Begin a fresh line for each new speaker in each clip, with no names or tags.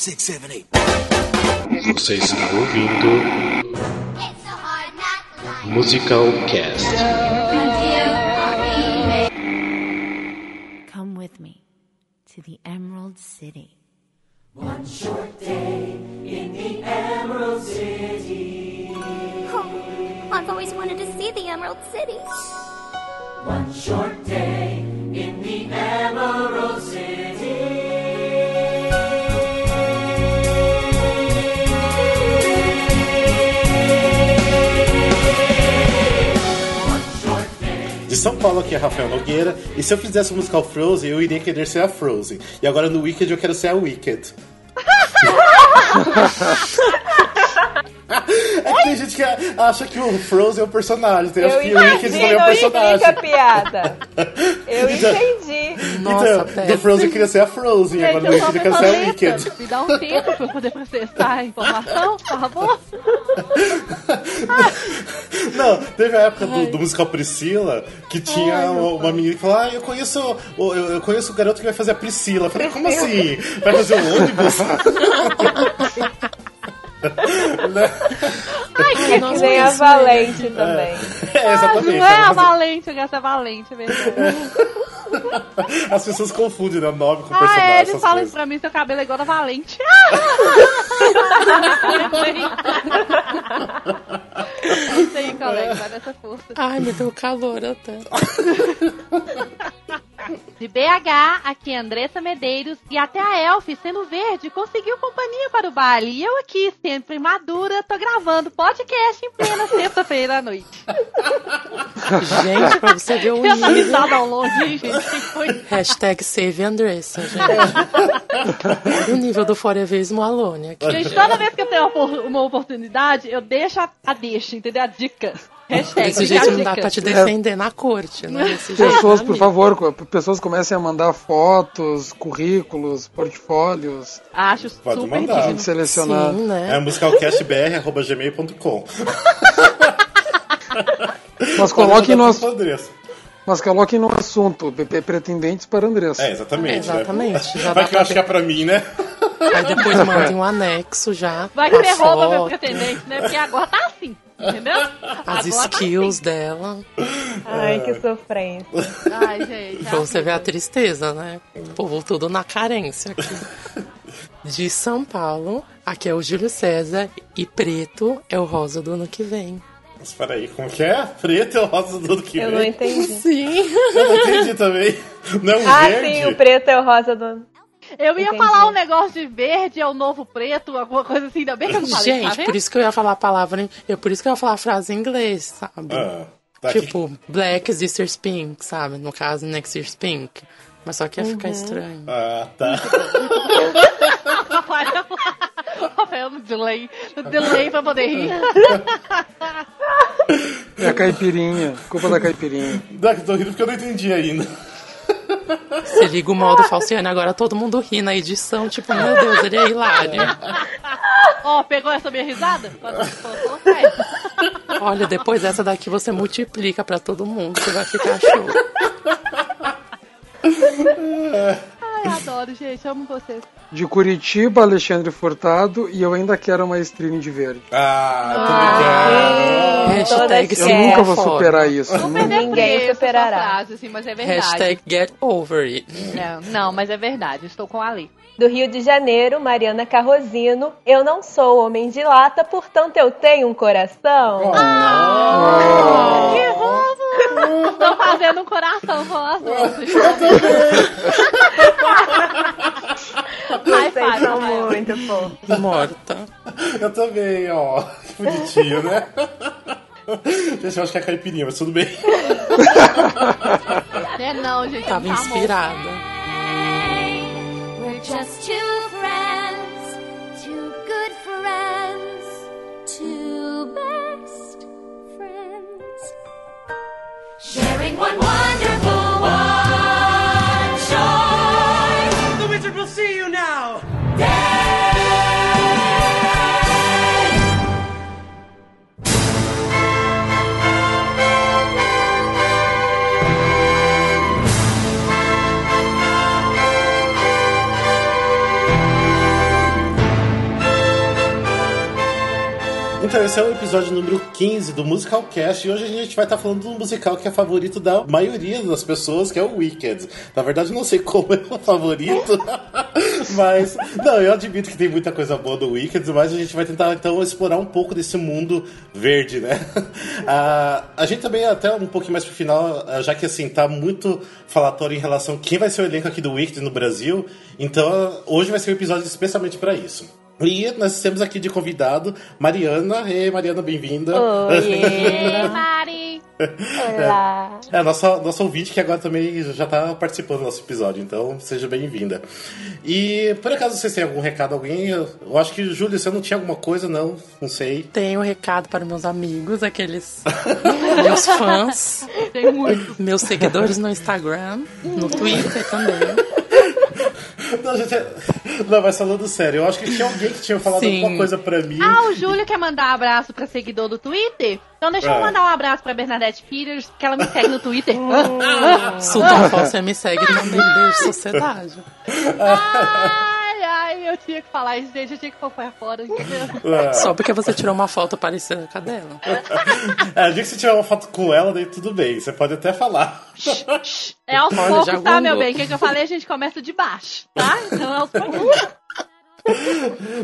five, six, seven, eight.
Você está ouvindo Musical Cast.
Come with me to the Emerald City.
One short day in the Emerald City.
Oh, I've always wanted to see the Emerald City.
One short
São Paulo aqui é Rafael Nogueira. E se eu fizesse o musical Frozen, eu iria querer ser a Frozen. E agora no Wicked eu quero ser a Wicked. É que tem gente que acha que o Frozen é o personagem. Tem, acho
Eu
que o Wicked também é o personagem.
explica a piada. Eu
Então-
entendi.
então, do Frozen queria ser a Frozen, agora
Gente, eu
Wicked
tô
eu quero ser a Wicked.
Me dá um tempo pra eu poder processar a informação, por favor.
Não, teve a época do, do musical Priscila que tinha uma, uma menina que falou: Ah, eu conheço, eu, eu conheço o garoto que vai fazer a Priscila. Eu falei, como assim? Vai fazer o ônibus? Né?
Ai, que nem a Valente também.
É, exatamente.
Não é a Valente, eu gosto da Valente mesmo.
As pessoas confundem né, o nome com o
Ah,
personagem.
é, eles falam
coisas.
isso pra mim, seu cabelo é igual da Valente. Isso aí, colega, vai nessa força.
Ai, me deu calor até.
De BH, aqui é Andressa Medeiros e até a Elf, sendo verde, conseguiu companhia para o baile. E eu aqui, sempre madura, tô gravando podcast em plena sexta-feira à noite.
Gente, pra você ver o nível.
risada ao longe, hein, gente? Que foi?
Hashtag Save Andressa, gente. O nível do Foreverismo Alone aqui.
Gente, toda vez que eu tenho uma oportunidade, eu deixo a, a deixa, entendeu? A dica. Hashtag
Desse jeito não dá pra te defender na corte, né? Desse jeito,
Pessoas,
né,
por favor, pessoas comecem a mandar fotos, currículos, portfólios.
Acho
Pode
super
mandar.
A gente selecionar.
Sim, né?
É musicalcastbr.gmail.com.
Mas coloquem no,
no
ass-
endereço.
mas coloquem no assunto, pretendentes para Andressa.
É, exatamente. né?
Exatamente, já
Vai que eu
pra
acho que é pra mim, né?
Aí depois mandem um anexo já.
Vai que
com a
você rouba meu pretendente, né? Porque agora tá assim, entendeu?
As
Agora tá
skills dela.
Ai, que sofrência.
assim. Ai, gente.
Pra você ver a tristeza, né? O povo tudo na carência aqui. De São Paulo, aqui é o Júlio César e preto é o rosa do ano que vem.
Mas peraí, como que é? Preto é o rosa do ano que
Eu
vem?
não entendi.
Sim.
Eu não entendi também. Não é um
Ah,
verde?
sim, o preto é o rosa do.
Eu ia
Entendi.
falar um negócio de verde é o novo preto, alguma coisa assim, ainda bem que eu não falei, tá
Gente,
vendo?
por isso que eu ia falar a palavra. Eu, por isso que eu ia falar a frase em inglês, sabe?
Ah, tá aqui.
Tipo, Black is Sister's Pink, sabe? No caso, Next Year's Pink. Mas só que ia ficar estranho.
Ah, tá.
Rafael, no delay, no delay pra poder rir.
É a caipirinha, culpa da caipirinha.
Não, que eu tô rindo porque eu não entendi ainda.
Se liga o modo Falciane, agora todo mundo ri na edição. Tipo, meu Deus, ele é hilário.
Ó, pegou essa minha risada?
Olha, depois dessa daqui você multiplica pra todo mundo, que vai ficar show.
Ai, adoro, gente, amo vocês.
De Curitiba, Alexandre Furtado e eu ainda quero uma estrelinha de verde.
Ah, muito
Hashtag
todas
Eu nunca vou
foda.
superar isso.
Não.
Ninguém superará.
Frase, assim, mas é verdade.
Hashtag get over it.
Não, não, mas é verdade, estou com a lei.
Do Rio de Janeiro, Mariana Carrozino. Eu não sou homem de lata, portanto eu tenho um coração.
Que roubo! Estou fazendo um coração com as duas.
Vocês
five,
são muito fofos.
Morta.
Eu também, ó. Que bonitinho, né? Gente, eu acho que é caipirinha, mas tudo bem.
É não, gente.
Tava
famoso.
inspirada.
We're just two friends, two good friends, two best friends. Sharing one wonderful
Então, esse é o episódio número 15 do Musical Cast e hoje a gente vai estar falando de um musical que é favorito da maioria das pessoas, que é o Wicked. Na verdade, não sei como é o favorito, mas. Não, eu admito que tem muita coisa boa do Wicked, mas a gente vai tentar então explorar um pouco desse mundo verde, né? Ah, a gente também, até um pouquinho mais pro final, ah, já que assim, tá muito falatório em relação a quem vai ser o elenco aqui do Wicked no Brasil, então hoje vai ser um episódio especialmente para isso. E nós temos aqui de convidado Mariana. Ei, Mariana, bem-vinda.
Oi.
Mari!
Olá.
É, nossa, nossa ouvinte que agora também já está participando do nosso episódio, então seja bem-vinda. E por acaso vocês têm algum recado, alguém? Eu, eu acho que, Júlio, você não tinha alguma coisa, não? Não sei.
Tenho um recado para meus amigos, aqueles meus fãs,
Tem muito.
meus seguidores no Instagram, no Twitter também.
Não, gente, não, mas falando sério, eu acho que tinha alguém que tinha falado
Sim.
alguma coisa pra mim.
Ah, o Júlio quer mandar um abraço pra seguidor do Twitter? Então deixa
É.
eu mandar um abraço pra Bernadette Peters, que ela me segue no Twitter.
Sultan Foster me segue também, beijo, sociedade.
ai, ai, eu tinha que falar isso, gente, eu tinha que pôr pra fora, entendeu?
É.
Só porque você tirou uma foto parecida com a dela.
É, que você tiver uma foto com ela, daí tudo bem, você pode até falar.
É aos poucos, tá, meu bem? O que, que eu falei? A gente começa de baixo, tá? Então é aos poucos.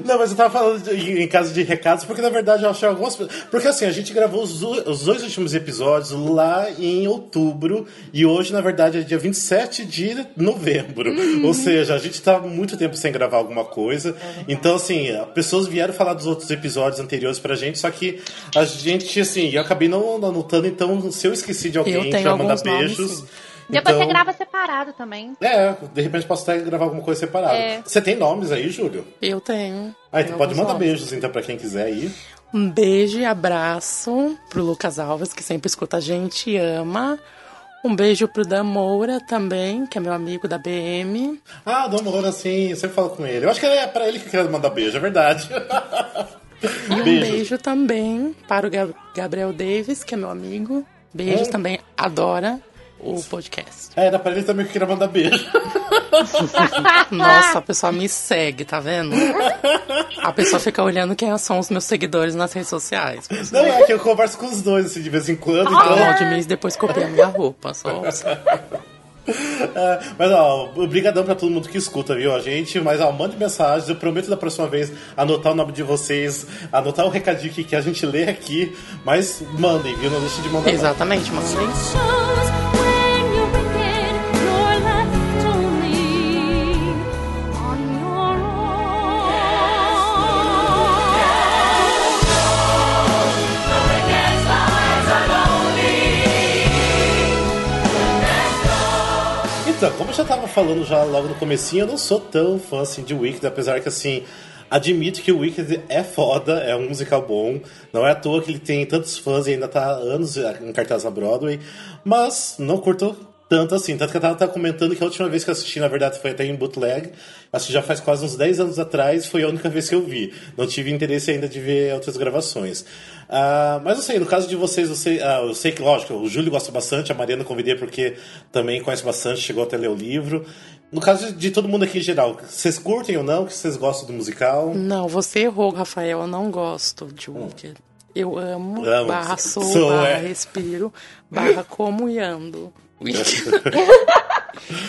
Não, mas eu tava falando de- em, caso de recados, porque na verdade eu achei algumas. Porque assim, a gente gravou os, os dois últimos episódios lá em outubro, e hoje, na verdade, é dia 27 de novembro. Ou seja, a gente tá muito tempo sem gravar alguma coisa. então, assim, as pessoas vieram falar dos outros episódios anteriores pra gente, só que a gente, assim, eu acabei não anotando, então se eu esqueci de alguém
Eu tenho
vai mandar
alguns nomes,
Depois
então-
você grava separado também.
É, de repente posso até gravar alguma coisa separada.
É.
Você tem nomes aí, Júlio?
Eu tenho.
Ah, então pode mandar
nomes.
beijos então pra quem quiser aí.
Um beijo e abraço pro Lucas Alves, que sempre escuta a gente e ama. Um beijo pro Dan Moura também, que é meu amigo da BM.
Ah, Dom Moura, sim, eu sempre falo com ele. Eu acho que é pra ele que eu quero mandar beijo, é verdade.
E um beijo também para o Gab- Gabriel Davis, que é meu amigo. Beijos
Hum.
também, adora o podcast.
É, pra ele também que eu queria mandar beijo.
Nossa, a pessoa me segue, tá vendo? A pessoa fica olhando quem são os meus seguidores nas redes sociais.
Não, é que eu converso com os dois assim, de vez em quando,
Então,
então.
Valdemir depois copia a minha roupa. Só...
É, mas ó, obrigadão pra todo mundo que escuta, viu, a gente. Mas ó, mande mensagens, eu prometo da próxima vez anotar o nome de vocês, anotar o recadinho que, que a gente lê aqui. Mas mandem, viu? Não deixe de mandar. não.
Exatamente, mandem.
Como eu já tava falando já logo no comecinho, eu não sou tão fã assim de Wicked, apesar que assim, admito que o Wicked é foda, é um musical bom. Não é à toa que ele tem tantos fãs e ainda tá há anos em cartaz na Broadway, mas não curto tanto assim. Tanto que eu tava, tava comentando que a última vez que eu assisti, na verdade, foi até em bootleg. Acho que já faz quase uns 10 anos atrás, foi a única vez que eu vi. Não tive interesse ainda de ver outras gravações. Ah, mas eu sei, no caso de vocês, eu sei, ah, eu sei que, lógico, o Júlio gosta bastante, a Mariana convidei porque também conhece bastante, chegou até ler o livro. No caso de, todo mundo aqui em geral, vocês curtem ou não? Que vocês gostam do musical?
Não, você errou, Rafael. Eu não gosto de Wicked. Eu amo,
Amo.
barra sou,
Sou,
barra
é.
respiro, barra como e ando.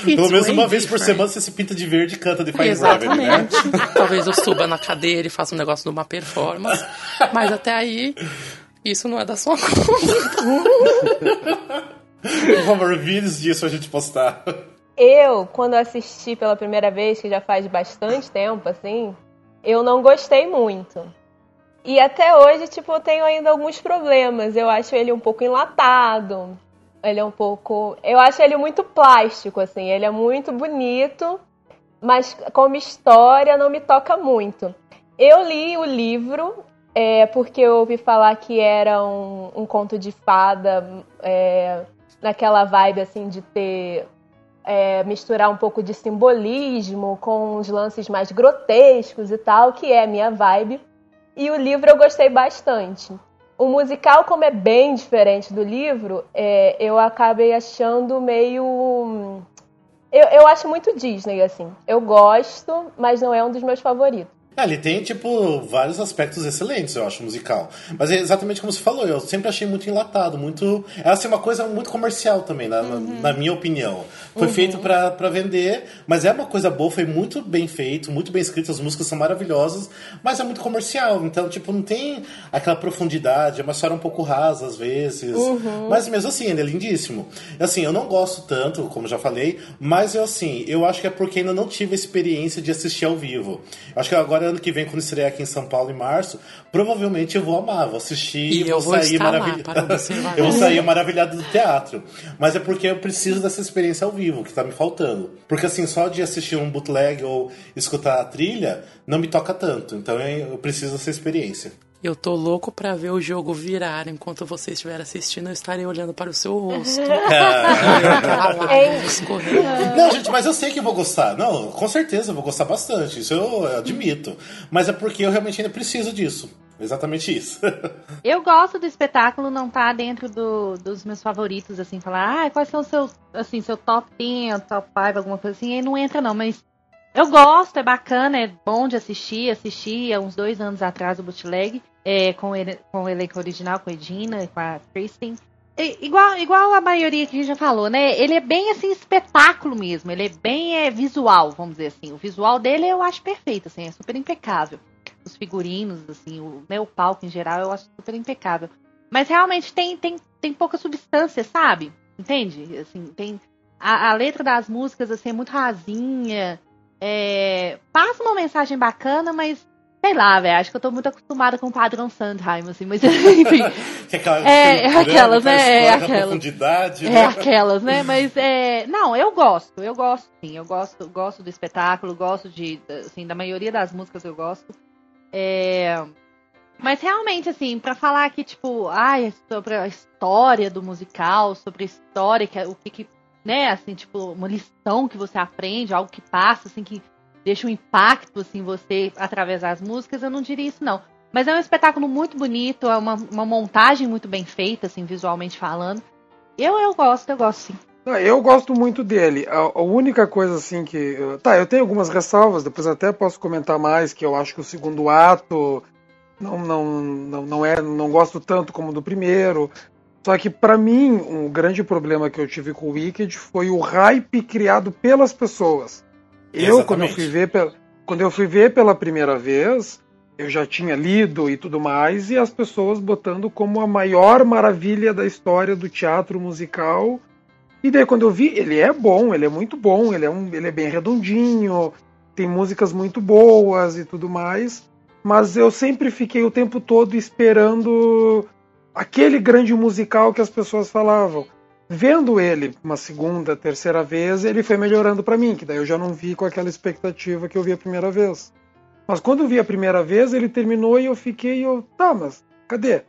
Pelo menos uma vez por semana você se pinta de verde e canta Define Gravity, né?
Exatamente. Talvez eu suba na cadeira e faça um negócio de uma performance. Mas até aí, isso não é da sua conta.
Favor, vídeos disso a gente postar.
Eu, quando assisti pela primeira vez, que já faz bastante tempo, assim, eu não gostei muito. E até hoje, tipo, eu tenho ainda alguns problemas. Eu acho ele um pouco enlatado. Ele é um pouco. Eu acho ele muito plástico, assim. Ele é muito bonito, mas como história não me toca muito. Eu li o livro é, porque eu ouvi falar que era um, um conto de fada é, naquela vibe assim de ter é, misturar um pouco de simbolismo com os lances mais grotescos e tal, que é a minha vibe. E o livro eu gostei bastante. O musical, como é bem diferente do livro, é, eu acabei achando meio. Eu, eu acho muito Disney, assim. Eu gosto, mas não é um dos meus favoritos.
Ah, ele tem, tipo, vários aspectos excelentes, eu acho, musical. Mas é exatamente como você falou, eu sempre achei muito enlatado, muito. É assim, uma coisa muito comercial também, na,
Uhum.
na minha opinião. Foi feito pra, pra vender, mas é uma coisa boa, foi muito bem feito, muito bem escrito, as músicas são maravilhosas, mas é muito comercial. Então, tipo, não tem aquela profundidade, é uma história um pouco rasa às vezes.
Uhum.
Mas mesmo assim, ele é lindíssimo. Assim, eu não gosto tanto, como já falei, mas eu assim, eu acho que é porque ainda não tive a experiência de assistir ao vivo. Eu acho que agora, ano que vem, quando estrear aqui em São Paulo, em março, provavelmente eu vou amar, vou assistir
E
e
eu
vou
vou
sair maravilhado. eu vou sair maravilhado do teatro. Mas é porque eu preciso dessa experiência ao vivo, que tá me faltando. Porque assim, só de assistir um bootleg ou escutar a trilha, não me toca tanto. Então eu preciso dessa experiência.
Eu tô louco pra ver o jogo virar. Enquanto você estiver assistindo, eu estarei olhando para o seu rosto. Escorrendo.
Não, gente, mas eu sei que eu vou gostar. Não, com certeza eu vou gostar bastante. Isso eu admito. Mas é porque eu realmente ainda preciso disso. Exatamente isso.
Eu gosto do espetáculo, não tá dentro do- dos meus favoritos, assim, falar, ah, quais são os seus, assim, seu top 10, top 5, alguma coisa assim, aí não entra não, mas eu gosto, é bacana, é bom de assistir, assisti há uns dois anos atrás o bootleg, é, com, ele, com o elenco original, com a Edina e com a Kristen. E- igual, igual a maioria que a gente já falou, né? Ele é bem assim, espetáculo mesmo. Ele é bem é, visual, vamos dizer assim. O visual dele eu acho perfeito, assim, é super impecável. Os figurinos, assim, o, né, o palco em geral, eu acho super impecável. Mas realmente tem, tem, tem pouca substância, sabe? Entende? Assim, tem. A, a letra das músicas assim, é muito rasinha. É, passa uma mensagem bacana, mas sei lá, velho. Acho que eu tô muito acostumada com o padrão Sandheim, assim, mas enfim.
Que é aquela
É, é aquelas, né? É aquelas.
profundidade,
É
né?
aquelas, né? Mas é. Não, eu gosto, eu gosto sim. Eu gosto, gosto do espetáculo, gosto de. Assim, da maioria das músicas eu gosto. É. Mas realmente, assim, pra falar aqui, tipo, ai, sobre a história do musical, sobre a história, que, é- o que, que, né, assim, tipo, uma lição que você aprende, algo que passa, assim, que deixa um impacto, assim, você através das músicas, eu não diria isso, não. Mas é um espetáculo muito bonito, é uma, uma montagem muito bem feita, assim, visualmente falando. Eu, eu gosto, eu gosto sim.
Eu gosto muito dele. A, a única coisa assim que. Tá, eu tenho algumas ressalvas, depois até posso comentar mais, que eu acho que o segundo ato não, não, não, não é. não gosto tanto como do primeiro. Só que pra mim, um grande problema que eu tive com o Wicked foi o hype criado pelas pessoas. Eu, quando eu fui ver pela, quando eu fui ver pela primeira vez, eu já tinha lido e tudo mais, e as pessoas botando como a maior maravilha da história do teatro musical. E daí quando eu vi, ele é bom, ele é muito bom, ele é, um, ele é bem redondinho, tem músicas muito boas e tudo mais. Mas eu sempre fiquei o tempo todo esperando aquele grande musical que as pessoas falavam. Vendo ele uma segunda, terceira vez, ele foi melhorando pra mim, que daí eu já não vi com aquela expectativa que eu vi a primeira vez. Mas quando eu vi a primeira vez, ele terminou e eu fiquei, eu, tá, mas cadê?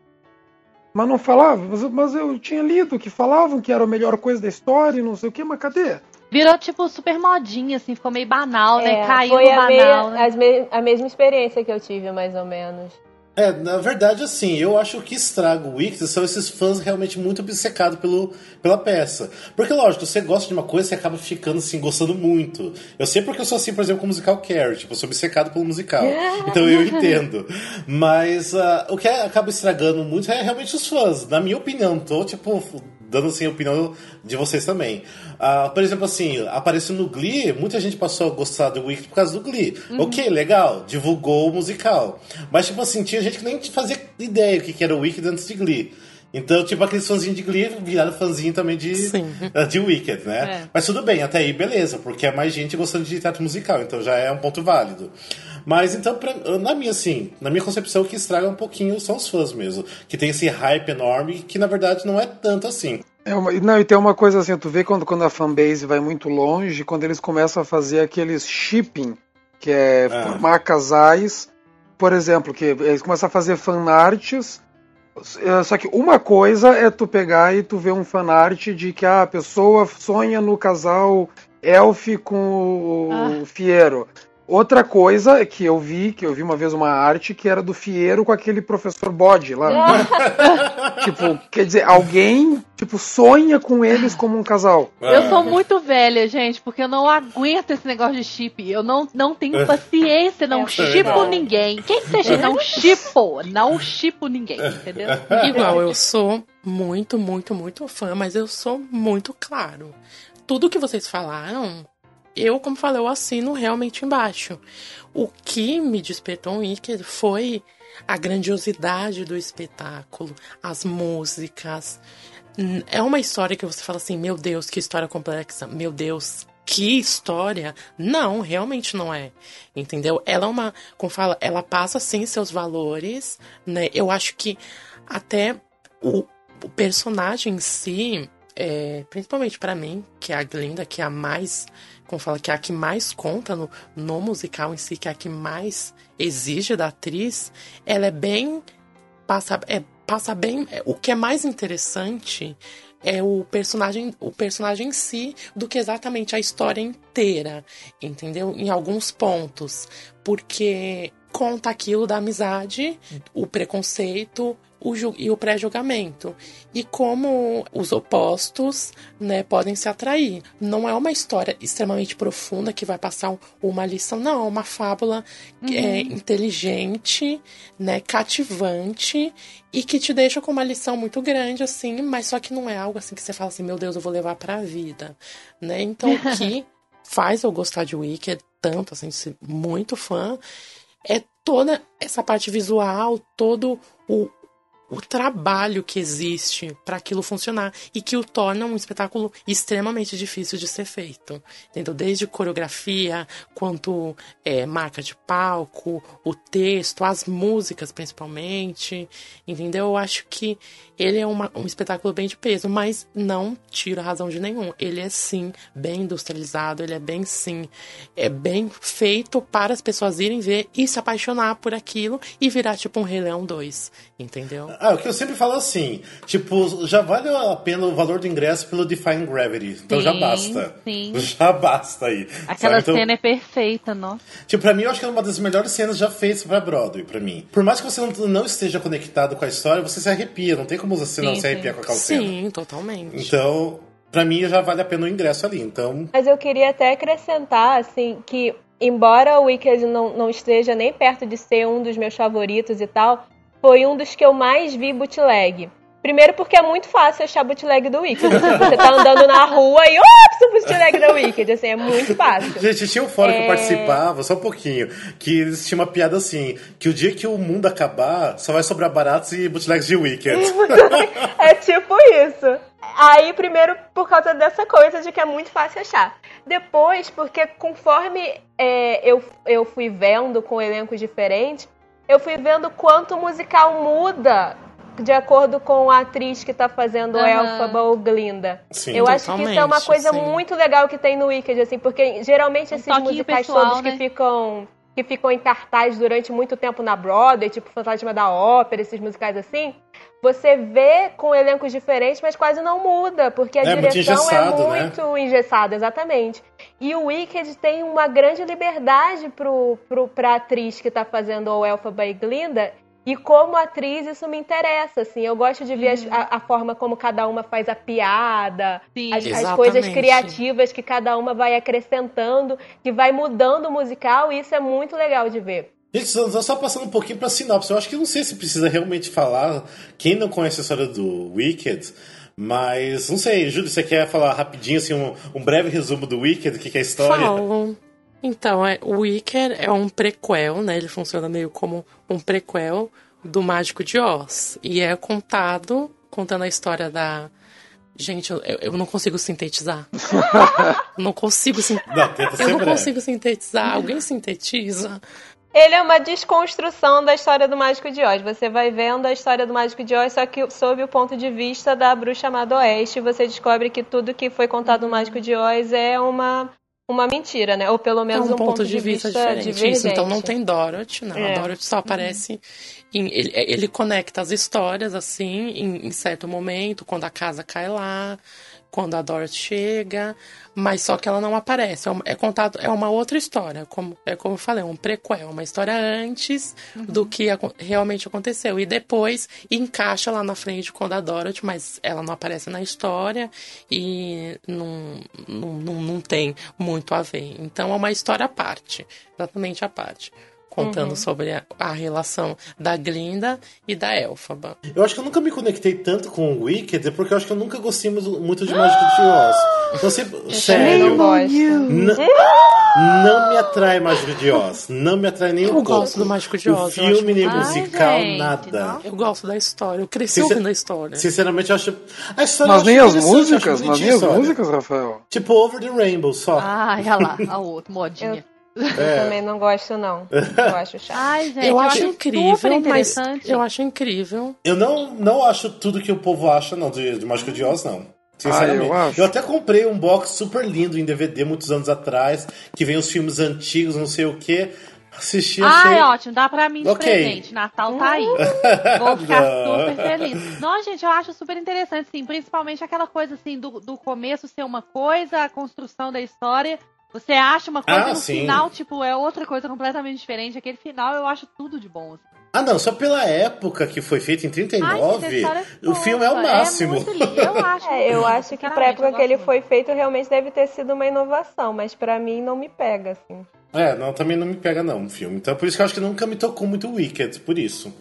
Mas não falava, mas, eu- mas eu tinha lido que falavam que era a melhor coisa da história e não sei o que, mas cadê?
Virou, tipo, super modinha, assim, ficou meio banal, né?
É,
Caiu
foi
no
a,
banal,
meia-
né?
as me- a mesma experiência que eu tive, mais ou menos.
É, na verdade, assim, eu acho que o que estraga o Wicked são esses fãs realmente muito obcecados pelo, pela peça. Porque, lógico, você gosta de uma coisa, você acaba ficando, assim, gostando muito. Eu sei porque eu sou assim, por exemplo, com o musical Carrie, tipo, eu sou obcecado pelo musical. Então eu entendo. Mas ah, o que acaba estragando muito é realmente os fãs. Na minha opinião, tô, tipo, dando, assim, a opinião de vocês também. Ah, por exemplo, assim, apareceu no Glee, muita gente passou a gostar do Wicked por causa do Glee. Ok, legal, divulgou o musical. Mas, tipo assim, tinha gente que nem fazia ideia o que que era o Wicked antes de Glee. Então, tipo, aqueles fãzinhos de Glee viraram fãzinho também de,
Sim.
de Wicked, né?
É.
Mas tudo bem, até aí beleza, porque é mais gente gostando de teatro musical, então já é um ponto válido. Mas então, pra- na minha, assim, na minha concepção, o que estraga um pouquinho são os fãs mesmo. Que tem esse hype enorme que na verdade não é tanto assim.
É uma, e não, e tem uma coisa assim, tu vê quando, quando a fanbase vai muito longe, quando eles começam a fazer aqueles shipping, que é
Ah.
formar casais, por exemplo, que eles começam a fazer fanarts, é, só que uma coisa é tu pegar e tu ver um fanart de que ah, a pessoa sonha no casal Elf com o
Ah.
Fiero. Outra coisa que eu vi, que eu vi uma vez uma arte que era do Fiero com aquele professor bode lá. tipo, quer dizer, alguém, tipo, sonha com eles como um casal.
Eu sou muito velha, gente, porque eu não aguento esse negócio de chip. Eu não, não tenho paciência, não
É
chipo ninguém. Quem que seja? Não chipo, não chipo ninguém, entendeu?
Igual eu sou muito, muito, muito fã, mas eu sou muito claro. Tudo que vocês falaram, eu, como falei, eu assino realmente embaixo. O que me despertou um Wicked foi a grandiosidade do espetáculo, as músicas. É uma história que você fala assim, meu Deus, que história complexa, meu Deus, que história. Não, realmente não é. Entendeu? Ela é uma, como fala, ela passa sim seus valores, né? Eu acho que até o, o personagem em si, é, principalmente pra mim, que é a Glinda, que é a mais, como fala, que é a que mais conta no, no musical em si, que é a que mais exige da atriz, ela é bem passa, é, passa bem. é, o que é mais interessante é o personagem, o personagem em si do que exatamente a história inteira, entendeu? Em alguns pontos, porque conta aquilo da amizade, o preconceito, o e o pré-julgamento e como os opostos, né, podem se atrair. Não é uma história extremamente profunda que vai passar um- uma lição, não, é uma fábula é, inteligente, né, cativante e que te deixa com uma lição muito grande assim, mas só que não é algo assim que você fala assim, meu Deus, eu vou levar pra vida, né? Então o que faz eu gostar de Wicked tanto assim, ser muito fã, é toda essa parte visual, todo o, o trabalho que existe para aquilo funcionar e que o torna um espetáculo extremamente difícil de ser feito. Entendeu? Desde coreografia, quanto é, marca de palco, o texto, as músicas principalmente. Entendeu? Eu acho que ele é uma- um espetáculo bem de peso, mas não tira razão de nenhum. Ele é sim bem industrializado, ele é bem sim, é bem feito para as pessoas irem ver e se apaixonar por aquilo e virar tipo um Rei Leão 2. Entendeu?
Ah, o que eu sempre falo assim, tipo, já vale a pena o valor do ingresso pelo Defying Gravity. Então já
Sim,
basta.
sim.
Já basta aí.
Aquela?
Então,
cena é perfeita, nossa.
Tipo, pra mim, eu acho que é uma das melhores cenas já feitas pra Broadway, pra mim. Por mais que você não, não esteja conectado com a história, você se arrepia. Não tem como você não
Sim,
se arrepiar com aquela cena.
Sim, totalmente.
Então, pra mim, já vale a pena o ingresso ali. Então,
Mas eu queria até acrescentar, assim, que embora o Wicked não, não esteja nem perto de ser um dos meus favoritos e tal, foi um dos que eu mais vi bootleg. Primeiro porque é muito fácil achar bootleg do Wicked. Você tá andando na rua e, ops, bootleg do Wicked. Assim, é muito fácil.
Gente, tinha um fórum que eu
É.
participava, só um pouquinho, que eles tinham uma piada assim, que o dia que o mundo acabar, só vai sobrar baratos e bootlegs de Wicked.
É tipo isso. Aí, primeiro, por causa dessa coisa de que é muito fácil achar. Depois, porque conforme é, eu, eu fui vendo com elencos diferentes, eu fui vendo quanto o musical muda de acordo com a atriz que tá fazendo
Aham.
Elphaba ou Glinda.
Sim,
eu acho que isso é uma coisa
sim.
muito legal que tem no Wicked, assim, porque geralmente esses
toquinho
musicais
pessoal,
todos que
né?
ficam que ficam em cartaz durante muito tempo na Broadway, tipo Fantasma da Ópera, esses musicais assim, você vê com elencos diferentes, mas quase não muda, porque a
É, muito
direção é
né?
muito engessada, exatamente. E o Wicked tem uma grande liberdade pro, pro, pra atriz que tá fazendo o Elphaba e Glinda, e como atriz isso me interessa, assim, eu gosto de ver as- a, a forma como cada uma faz a piada,
Sim.
as, as coisas criativas que cada uma vai acrescentando, que vai mudando o musical, e isso é muito legal de ver.
Gente, só, só passando um pouquinho pra sinopse. Eu acho que não sei se precisa realmente falar. Quem não conhece a história do Wicked, mas não sei, Júlio, você quer falar rapidinho, assim, um, um breve resumo do Wicked, o que, que é a história?
Falo. Então, é, o Wicker é um prequel, né? Ele funciona meio como um prequel do Mágico de Oz. E é contado, contando a história da. Gente, eu, eu não consigo sintetizar. não consigo sin-
Não, tenta
Eu não
breve.
consigo sintetizar. Alguém sintetiza?
Ele é uma desconstrução da história do Mágico de Oz. Você vai vendo a história do Mágico de Oz, só que sob o ponto de vista da bruxa chamada Oeste, você descobre que tudo que foi contado no Mágico de Oz é uma, uma mentira, né? Ou pelo
É
menos
um ponto, de vista, diferente.
divergente.
Isso, então não tem Dorothy, não.
É.
A Dorothy só aparece. em- ele, ele conecta as histórias, assim, em, em certo momento, quando a casa cai lá. Quando a Dorothy chega, mas só que ela não aparece. É, um- é contado, é uma outra história, como é como eu falei, um prequel, uma história antes do que aco- realmente aconteceu e depois encaixa lá na frente quando a Dorothy, mas ela não aparece na história e não, não, não, não tem muito a ver. Então é uma história à parte, exatamente à parte. Contando
Uhum.
sobre a, a relação da Glinda e da Elfaba.
Eu acho que eu nunca me conectei tanto com o Wicked, porque eu acho que eu nunca gostei muito de Mágico de Oz. Eu sempre, sério,
não
não me atrai Mágico de Oz. Não me atrai nem
Eu
um pouco.
gosto do Mágico de Oz,
O
eu
filme, nem musical,
Ai, gente,
nada.
nossa.
Eu gosto da história, eu cresci
Sincer-
ouvindo a história.
Sinceramente, eu acho. A história
Mas
eu
nem as
eu
músicas, mas nem as músicas, Rafael.
Tipo Over the Rainbow, só.
Ai, olha lá, a outra, modinha.
É.
Também não gosto, não. Eu acho chato.
Ai, gente,
eu, acho
super
incrível, mas
interessante.
eu acho incrível.
Eu não, não acho tudo que o povo acha, não, de, de Mágico de Oz, não. Sinceramente.
Ah, eu acho.
até comprei um box super lindo em DVD muitos anos atrás, que vem os filmes antigos, não sei o que. Assisti, achei.
Ai, ótimo, dá pra mim de
Ok.
presente. Natal tá aí. Vou ficar
Não.
super feliz. Não, gente, eu acho super interessante, sim. Principalmente aquela coisa, assim, do, do começo ser uma coisa, a construção da história. Você acha uma coisa
Ah,
no
sim.
final, tipo, é outra coisa completamente diferente. Aquele final eu acho tudo de bom. assim.
Ah, não, só pela época que foi feito em
Ai, gente, a
39,
história é
o filme é o
fofa,
máximo.
muito lindo, eu acho.
É, eu acho que pra época que ele
gosto
foi feito, realmente deve ter sido uma inovação, mas pra mim não me pega, assim.
É, não, também não me pega não o filme. Então por isso que eu acho que nunca me tocou muito Wicked, por isso.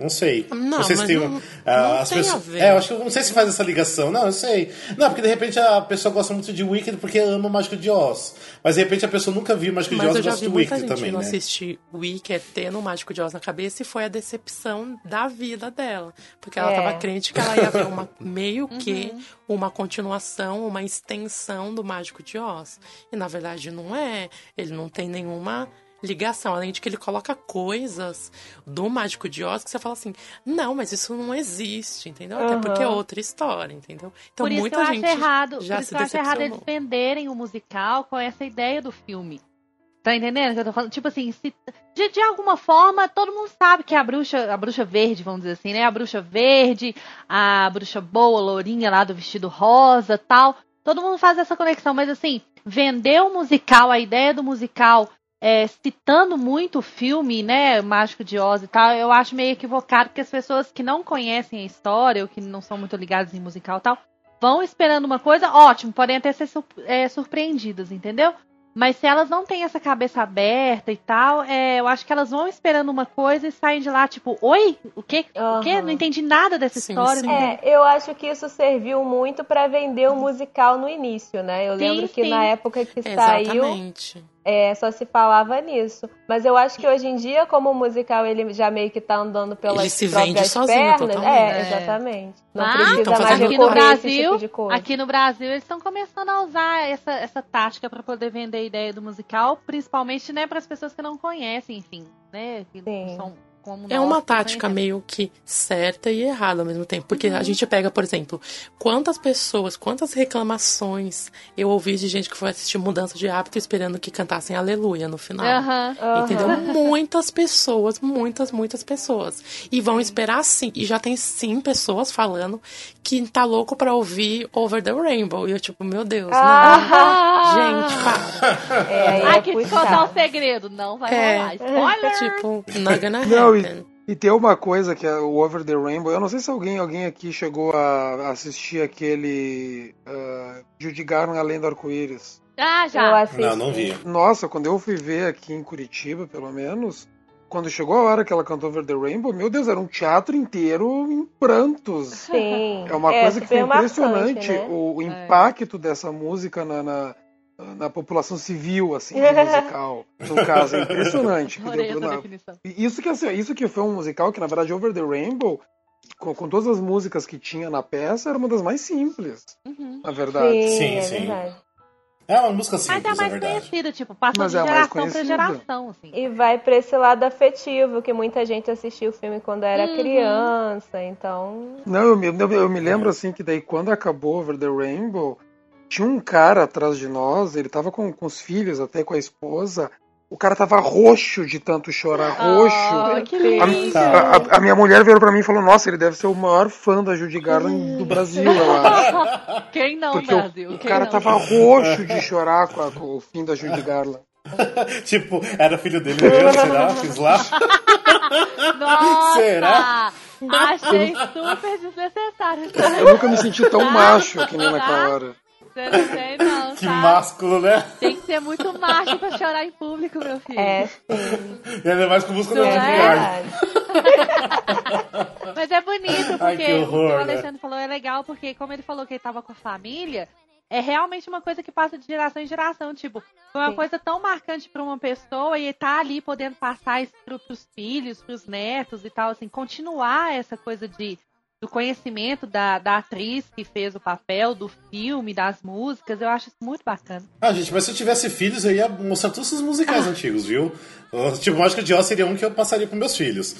Não sei.
Não,
sei se tem,
não-
ah,
não
as
tem a
pessoas-
ver.
É, eu acho que eu não sei se faz essa ligação. Não, eu sei. Não, porque de repente a pessoa gosta muito de Wicked porque ama o Mágico de Oz. Mas de repente a pessoa nunca viu Mágico de
Mas
Oz
eu
e gosta de Wicked
gente
também,
não
né?
assistir Wicked tendo o Mágico de Oz na cabeça e foi a decepção da vida dela. Porque ela
É.
tava crente que ela ia ver uma, meio que
Uhum.
uma continuação, uma extensão do Mágico de Oz. E na verdade não é. Ele não tem nenhuma ligação, além de que ele coloca coisas do Mágico de Oz que você fala assim, não, mas isso não existe, entendeu? Até porque é outra história, entendeu? Então
por
muita gente
errado,
já
por isso
se
eu acho errado eles venderem o musical com essa ideia do filme. Tá entendendo o que eu tô falando? Tipo assim, se- de, de alguma forma, todo mundo sabe que a bruxa, a bruxa verde, vamos dizer assim, né? A bruxa verde, a bruxa boa, lourinha lá do vestido rosa tal. Todo mundo faz essa conexão, mas assim, vender o musical, a ideia do musical, é, citando muito o filme, né? Mágico de Oz e tal, eu acho meio equivocado, porque as pessoas que não conhecem a história, ou que não são muito ligadas em musical e tal, vão esperando uma coisa, ótimo, podem até ser é, surpreendidas, entendeu? Mas se elas não têm essa cabeça aberta e tal, é, eu acho que elas vão esperando uma coisa e saem de lá, tipo, oi? O quê? O quê? Não entendi nada dessa
Sim,
história.
sim.
É, eu acho que isso serviu muito pra vender o musical no início, né? Eu
Sim,
lembro que
sim.
na época que saiu,
Exatamente.
É, só se falava nisso. Mas eu acho que hoje em dia, como o musical ele já meio que tá andando pelas
Ele se vende
próprias
sozinho
pernas,
totalmente.
é,
É.
exatamente. Não
Ah,
precisa
então
mais
aqui no Brasil,
tipo de coisa.
aqui no Brasil eles estão começando a usar essa, essa tática pra poder vender a ideia do musical, principalmente, né, para as pessoas que não conhecem, enfim, né, que
Sim.
não são
É uma tática meio que certa e errada ao mesmo tempo. Porque
Uhum.
a gente pega, por exemplo, quantas pessoas, quantas reclamações eu ouvi de gente que foi assistir Mudança de Hábito esperando que cantassem Aleluia no final.
Aham.
Entendeu? Muitas pessoas, muitas, muitas pessoas. E vão esperar sim. E já tem sim pessoas falando que tá louco pra ouvir Over the Rainbow. E eu, tipo, meu Deus,
Ah!
não. Gente, para.
É, é
que
puxado.
contar o segredo, não vai
É.
rolar. Spoiler!
tipo, not gonna
Não, e, e tem uma coisa que é o Over the Rainbow. Eu não sei se alguém, alguém aqui chegou a assistir aquele uh, Judy Garland Além do Arco-Íris.
Ah,
Eu
já.
assisti.
Não, não vi.
Nossa, quando eu fui ver aqui em Curitiba, pelo menos, quando chegou a hora que ela cantou Over the Rainbow, meu Deus, era um teatro inteiro em prantos.
Sim.
É uma coisa que foi impressionante
né?
o, o impacto dessa música na, na, na população civil, assim, de musical. No caso, é impressionante. que
Adorei
deu
essa
na-
definição.
E Isso que, assim, isso que foi um musical que, na verdade, Over the Rainbow, com, com todas as músicas que tinha na peça, era uma das mais simples,
Uhum.
na verdade.
Sim,
Sim,
é verdade.
É uma música
Mas
simples,
é
na
mais
verdade.
conhecida, tipo, passou
Mas
de
é
geração pra geração, assim.
E vai pra esse lado afetivo, que muita gente assistiu o filme quando era
Uhum.
criança, então.
Não, eu me, eu, eu me lembro, assim, que daí quando acabou Over the Rainbow, tinha um cara atrás de nós, ele tava com, com os filhos, até com a esposa, O cara tava roxo de tanto chorar, roxo.
Oh, que
A,
lindo.
a- a- a minha mulher virou pra mim e falou: Nossa, ele deve ser o maior fã da Judy Garland do Brasil, eu acho.
Quem não,
Porque o,
Brasil?
o
Quem
cara
não?
tava roxo de chorar com, a- com o fim da Judy Garland.
tipo, era filho dele mesmo, será? Fiz lá.
Nossa!
Será?
Achei super desnecessário.
Eu nunca me senti tão macho que nem naquela hora.
Você não tem, não,
Que
tá?
másculo, né?
Tem que ser muito macho pra chorar em público, meu filho.
É, sim.
E ainda mais com música da
Não
Judy
é? Mas é bonito, porque
Ai, que
o
horror,
que o
né?
Alexandre falou é legal, porque como ele falou que ele tava com a família, é realmente uma coisa que passa de geração em geração. Tipo, foi uma
Sim.
coisa tão marcante pra uma pessoa e tá ali podendo passar isso pro, pros filhos, pros netos e tal, assim, continuar essa coisa de do conhecimento da, da atriz que fez o papel, do filme, das músicas, eu acho isso muito bacana.
Ah, gente, mas se eu tivesse filhos, eu ia mostrar todos os musicais antigos, viu? O Tipo, Mágica de Oz seria um que eu passaria pros meus filhos.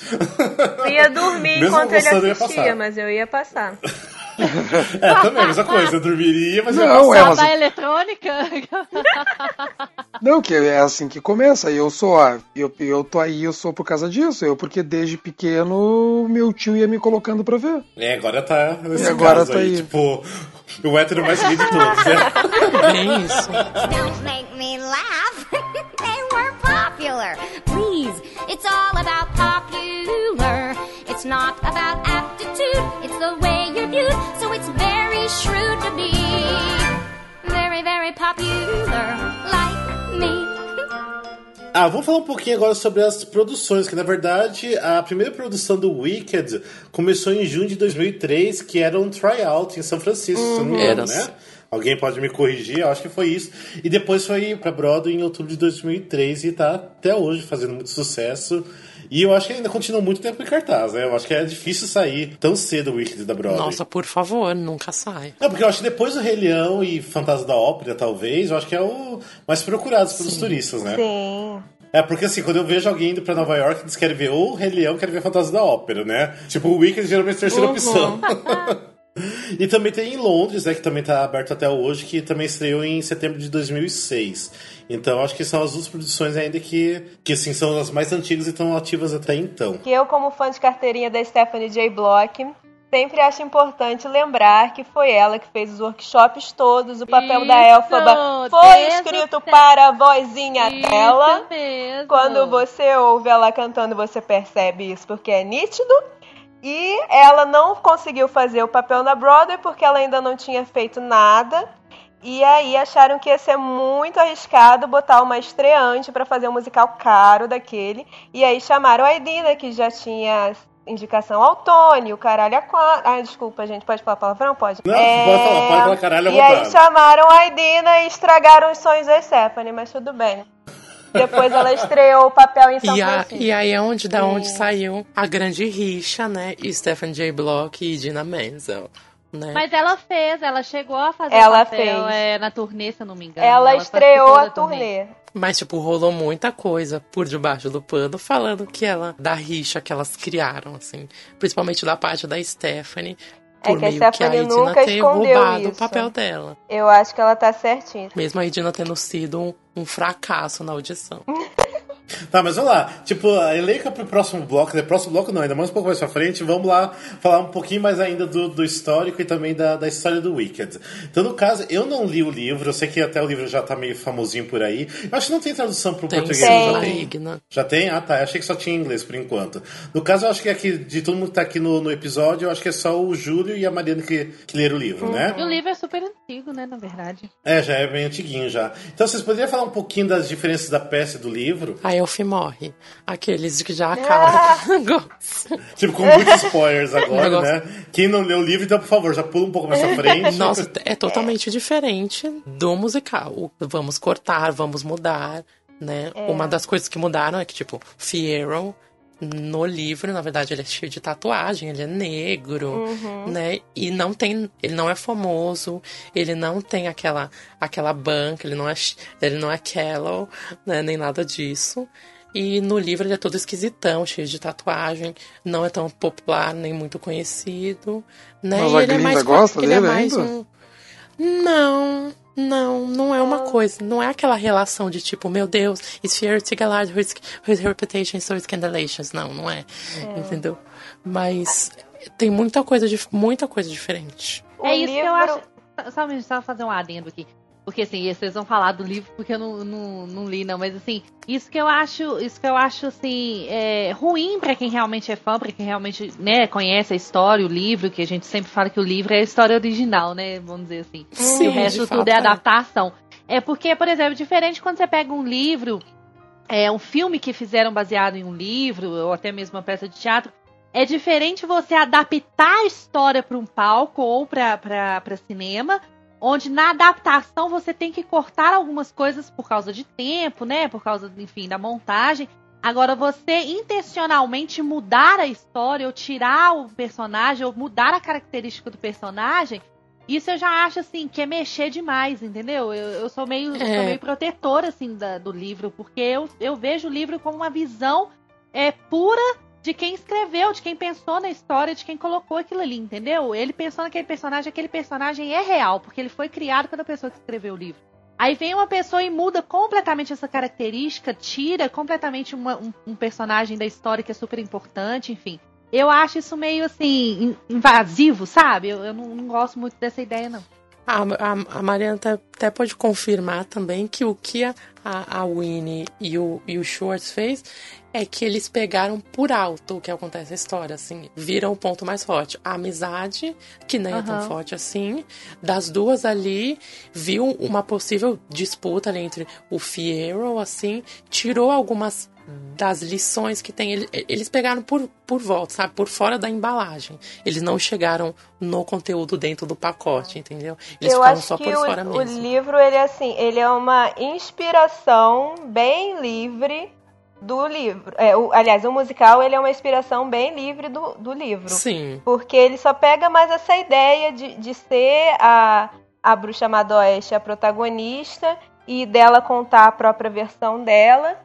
Eu ia dormir
Mesmo
enquanto ele
gostando, eu ia
assistia,
passar.
mas eu ia passar.
É, também, a mesma coisa. Eu dormiria, mas eu
Não, é,
passar.
mas
Babá eletrônica?
Não, que é assim que começa. Eu sou, ah, eu, eu tô aí, eu sou por causa disso. Eu, porque desde pequeno, meu tio ia me colocando pra ver.
É, agora tá nesse
E agora
caso
tá
aí.
aí.
Tipo, o hétero mais gay de todos, né?
Bem isso.
Don't make me laugh. they were popular. Please, it's all about popular. It's not about the way you're viewed. So it's very shrewd to be very, very popular, like me.
Ah, vamos falar um pouquinho agora sobre as produções, que na verdade a primeira produção do Wicked começou em junho de 2003, que era um tryout em São Francisco, se eu não me engano,
Era.
né? Alguém pode me corrigir, eu acho que foi isso. E depois foi pra Broadway em outubro de 2003 e tá até hoje fazendo muito sucesso. E eu acho que ainda continua muito tempo em cartaz, né? Eu acho que é difícil sair tão cedo o Wicked da Broadway.
Nossa, por favor, nunca sai.
É, porque eu acho que depois do Rei Leão e Fantasma da Ópera, talvez, eu acho que é o mais procurado pelos turistas, né?
Sim.
É, porque assim, quando eu vejo alguém indo pra Nova York, eles querem ver ou o Rei Leão, querem ver Fantasma da Ópera, né? Tipo, o Wicked geralmente é a terceira opção. e também tem em Londres, né, que também tá aberto até hoje, que também estreou em setembro de 2006. Então, acho que são as duas produções ainda que, que assim, são as mais antigas e estão ativas até então.
Que eu, como fã de carteirinha da Stephanie J. Block, sempre acho importante lembrar que foi ela que fez os workshops todos, o papel da
Isso,
Elfaba foi escrito para a vozinha
Isso
dela.
mesmo.
Quando você ouve ela cantando, você percebe isso porque é nítido. E ela não conseguiu fazer o papel na Broadway porque ela ainda não tinha feito nada. E aí acharam que ia ser muito arriscado botar uma estreante pra fazer um musical caro daquele. E aí chamaram a Edina, que já tinha indicação ao Tony, o caralho a quatro. Ah, desculpa, gente, pode falar palavrão? Pode.
Não, pode falar, pode falar caralho
E aí chamaram a Edina e estragaram os sonhos da Stephanie, mas tudo bem. Depois ela estreou o papel em São
E, a-
Francisco.
e aí é onde, da onde saiu a grande rixa, né? E Stephen J. Block e Dina Menzel, né?
Mas ela fez, ela chegou a fazer
Ela
o papel
fez.
é, na turnê, se eu não me engano.
Ela estreou
participou
a
da
turnê.
Mas, tipo, rolou muita coisa por debaixo do pano falando que ela, da rixa que elas criaram, assim. Principalmente da parte da Stephanie.
É
Por
que a
meio que a
Stephanie
Edina
nunca
ter
escondeu
roubado o
isso.
papel dela.
Eu acho que ela tá certinha.
Mesmo a Edina tendo sido um, um fracasso na audição.
Tá, mas vamos lá. Tipo, a elenca pro próximo bloco, né? Próximo bloco não, ainda mais um pouco mais pra frente. Vamos lá falar um pouquinho mais ainda do, do histórico e também da, da história do Wicked. Então, no caso, eu não li o livro, eu sei que até o livro já tá meio famosinho por aí. Eu acho que não tem tradução pro
Tem
português,
sim,
já tem. Já tem? Ah, tá. Eu achei que só tinha em inglês por enquanto. No caso, eu acho que aqui, de todo mundo que tá aqui no, no episódio, eu acho que é só o Júlio e a Mariana que, que leram o livro, né?
E o livro é super antigo, né, na verdade.
É, já é bem antiguinho já. Então, vocês poderiam falar um pouquinho das diferenças da peça e do livro?
A Elfie morre. Aqueles que já acabam.
Tipo, com muitos spoilers agora,
Negócio.
né? Quem não leu o livro, então, por favor, já pula um pouco mais pra frente.
Nossa, é totalmente diferente do musical. Vamos cortar, vamos mudar, né? Uma das coisas que mudaram é que, tipo, Fierro, no livro, na verdade, ele é cheio de tatuagem, ele é negro, né? E não tem. Ele não é famoso, ele não tem aquela, aquela banca, ele não é, ele não é Kello, né? Nem nada disso. E no livro ele é todo esquisitão, cheio de tatuagem, não é tão popular, nem muito conhecido, né?
Mas
e
a
ele é mais
gosta
ele é
dele
mais
ainda?
um Não, Não, não é uma coisa, não é aquela relação de tipo, meu Deus, fear to Gallard, his, his reputation is so scandalous. Não, não é, entendeu? Mas tem muita coisa, muita coisa diferente.
É isso que eu acho. Só um minuto, só fazer um adendo aqui. Porque assim, vocês vão falar do livro porque eu não, não, não li, não. Mas assim, isso que eu acho, isso que eu acho assim, é, ruim pra quem realmente é fã, pra quem realmente né, conhece a história, o livro, que a gente sempre fala que o livro é a história original, né? Vamos dizer assim.
Sim,
e o resto tudo
fato,
é
é.
adaptação. É porque, por exemplo, diferente quando você pega um livro, é um filme que fizeram baseado em um livro, ou até mesmo uma peça de teatro, é diferente você adaptar a história para um palco ou para cinema, onde na adaptação você tem que cortar algumas coisas por causa de tempo, né? Por causa, enfim, da montagem. Agora, você intencionalmente mudar a história, ou tirar o personagem, ou mudar a característica do personagem, isso eu já acho assim que é mexer demais, entendeu? Eu, eu sou meio,
É.
sou meio protetora assim da- do livro, porque eu, eu vejo o livro como uma visão é, pura de quem escreveu, de quem pensou na história, de quem colocou aquilo ali, entendeu? Ele pensou naquele personagem, aquele personagem é real, porque ele foi criado pela pessoa que escreveu o livro. Aí vem uma pessoa e muda completamente essa característica, tira completamente uma- um, um personagem da história que é super importante, enfim. Eu acho isso meio assim, in- invasivo, sabe? Eu, eu não, não gosto muito dessa ideia, não.
A, a, a Mariana até, até pode confirmar também que o que a, a, Winnie e o, e o Schwartz fez é que eles pegaram por alto o que acontece na história, assim, viram o ponto mais forte. A amizade, que nem é tão forte assim, das duas ali, viu uma possível disputa ali entre o Fiero, assim, tirou algumas das lições que tem. Ele- Eles pegaram por, por volta, sabe? Por fora da embalagem. Eles não chegaram no conteúdo dentro do pacote, entendeu? Eles
eu
ficaram
acho
só
que
por
o,
fora
o
mesmo.
livro, ele é assim, ele é uma inspiração bem livre do livro. É, o- aliás, o musical, ele é uma inspiração bem livre do, do livro.
Sim.
Porque ele só pega mais essa ideia de, de ser a, a bruxa Madoeste a protagonista e dela contar a própria versão dela.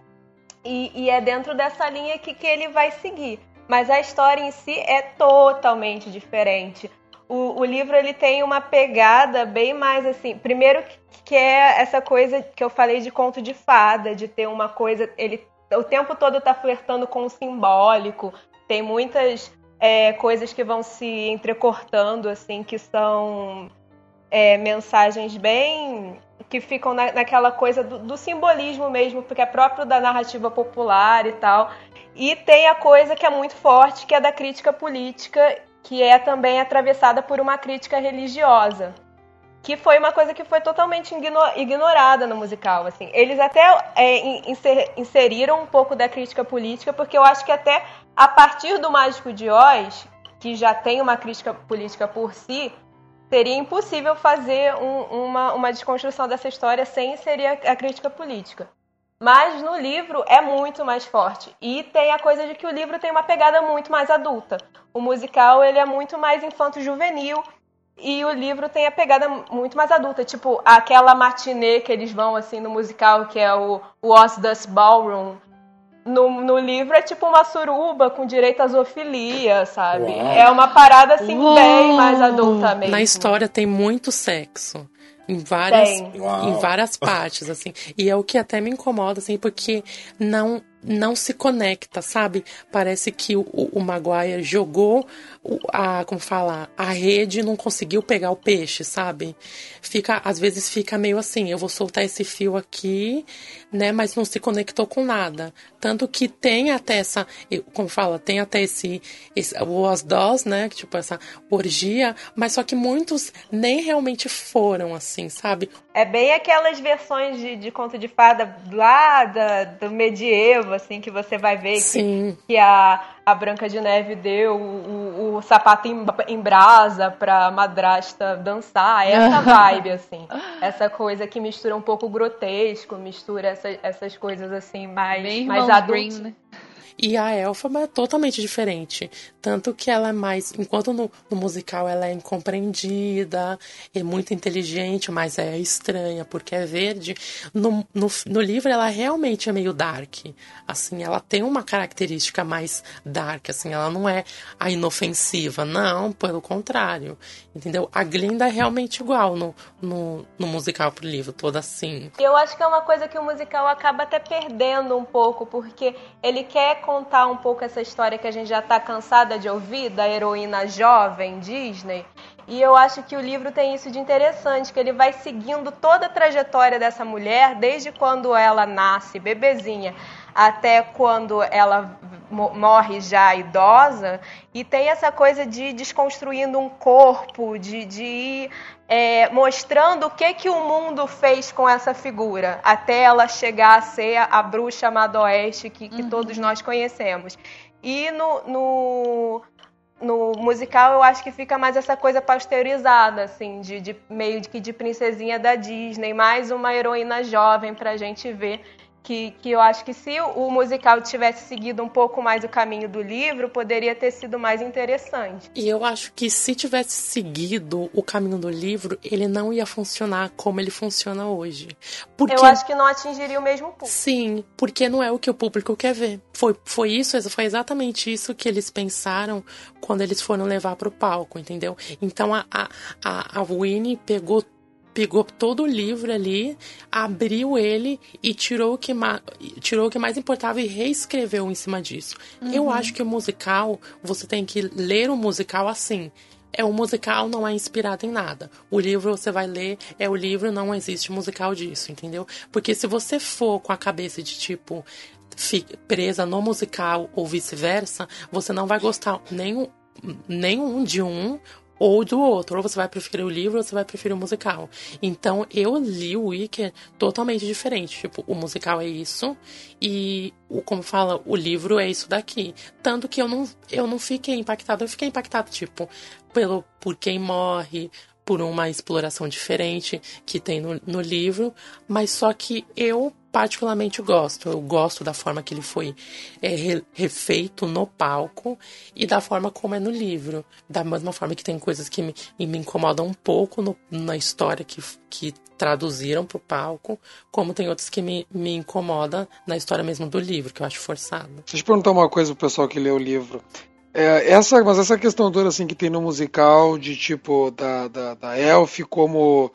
E, e é dentro dessa linha que, que ele vai seguir. Mas a história em si é totalmente diferente. O, o livro ele tem uma pegada bem mais assim. Primeiro que- é essa coisa que eu falei de conto de fada, de ter uma coisa. Ele o tempo todo tá flertando com o simbólico. Tem muitas é, coisas que vão se entrecortando, assim, que são é, mensagens bem. Que ficam na- naquela coisa do, do simbolismo mesmo, porque é próprio da narrativa popular e tal. E tem a coisa que é muito forte, que é da crítica política, que é também atravessada por uma crítica religiosa. Que foi uma coisa que foi totalmente igno- ignorada no musical. Assim. Eles até é, in- inser- inseriram um pouco da crítica política, porque eu acho que até a partir do Mágico de Oz, que já tem uma crítica política por si, seria impossível fazer um- uma, uma desconstrução dessa história sem inserir a, a crítica política. Mas no livro é muito mais forte. E tem a coisa de que o livro tem uma pegada muito mais adulta. O musical ele é muito mais infanto-juvenil. E o livro tem a pegada muito mais adulta. Tipo, aquela matinê que eles vão assim no musical, que é o, o Osdust Ballroom. No, no livro é tipo uma suruba com direito à zoofilia, sabe?
Uau.
É uma parada assim
Uau.
bem mais adulta mesmo.
Na história tem muito sexo. Em várias, em várias partes, assim. E é o que até me incomoda, assim, porque não não se conecta, sabe? Parece que o, o Maguire jogou a, como fala, a rede e não conseguiu pegar o peixe, sabe? Fica, às vezes fica meio assim, eu vou soltar esse fio aqui, né? Mas não se conectou com nada. Tanto que tem até essa, como fala, tem até esse, esse o Dolls, né? que, Tipo, essa orgia, mas só que muitos nem realmente foram assim, sabe?
É bem aquelas versões de, de conto de fada lá da, do medievo, assim, que você vai ver que,
Sim.
que a, a Branca de Neve deu o, o, o sapato em, em brasa pra madrasta dançar. É essa vibe, assim. Essa coisa que mistura um pouco grotesco, mistura essa, essas coisas, assim, mais,
Bem
mais adultas.
Grimm, né?
E a Elfaba é totalmente diferente. Tanto que ela é mais. Enquanto no, no musical ela é incompreendida, é muito inteligente, mas é estranha porque é verde. No, no, no livro ela realmente é meio dark. Assim, ela tem uma característica mais dark, assim, ela não é a inofensiva. Não, pelo contrário. Entendeu? A Glinda é realmente igual no, no, no musical pro livro, toda assim.
Eu acho que é uma coisa que o musical acaba até perdendo um pouco, porque ele quer contar um pouco essa história que a gente já tá cansada de ouvir, da heroína jovem Disney. E eu acho que o livro tem isso de interessante, que ele vai seguindo toda a trajetória dessa mulher, desde quando ela nasce bebezinha até quando ela morre já idosa, e tem essa coisa de desconstruindo um corpo, de, de ir é, mostrando o que, que o mundo fez com essa figura, até ela chegar a ser a, a bruxa Madoeste que, que uhum. todos nós conhecemos. E no, no, no, musical eu acho que fica mais essa coisa pasteurizada, assim, de, de meio que de princesinha da Disney, mais uma heroína jovem pra gente ver que, que eu acho que se o musical tivesse seguido um pouco mais o caminho do livro, poderia ter sido mais interessante.
E eu acho que se tivesse seguido o caminho do livro, ele não ia funcionar como ele funciona hoje.
Porque... Eu acho que não atingiria o mesmo público.
Sim, porque não é o que o público quer ver. Foi, foi isso, foi exatamente isso que eles pensaram quando eles foram levar para o palco, entendeu? Então a, a, a Winnie pegou pegou todo o livro ali, abriu ele e tirou o que, tirou o que mais importava e reescreveu em cima disso. Uhum. Eu acho que o musical, você tem que ler o musical assim. É o musical não é inspirado em nada. O livro você vai ler, é o livro, não existe musical disso, entendeu? Porque se você for com a cabeça de tipo presa no musical ou vice-versa, você não vai gostar nem nenhum de um ou do outro. Ou você vai preferir o livro ou você vai preferir o musical. Então eu li o Wicker totalmente diferente. Tipo, o musical é isso e, o, como fala, o livro é isso daqui. Tanto que eu não, eu não fiquei impactada. Eu fiquei impactada, tipo, pelo, por quem morre, por uma exploração diferente que tem no, no livro. Mas só que eu particularmente gosto. Eu gosto da forma que ele foi é, refeito no palco e da forma como é no livro. Da mesma forma que tem coisas que me, me incomodam um pouco no, na história que, que traduziram para o palco, como tem outras que me, me incomodam na história mesmo do livro, que eu acho forçado.
Deixa eu perguntar uma coisa pro pessoal que lê o livro. É, essa, mas essa questão toda assim que tem no musical de tipo da, da, da Elf como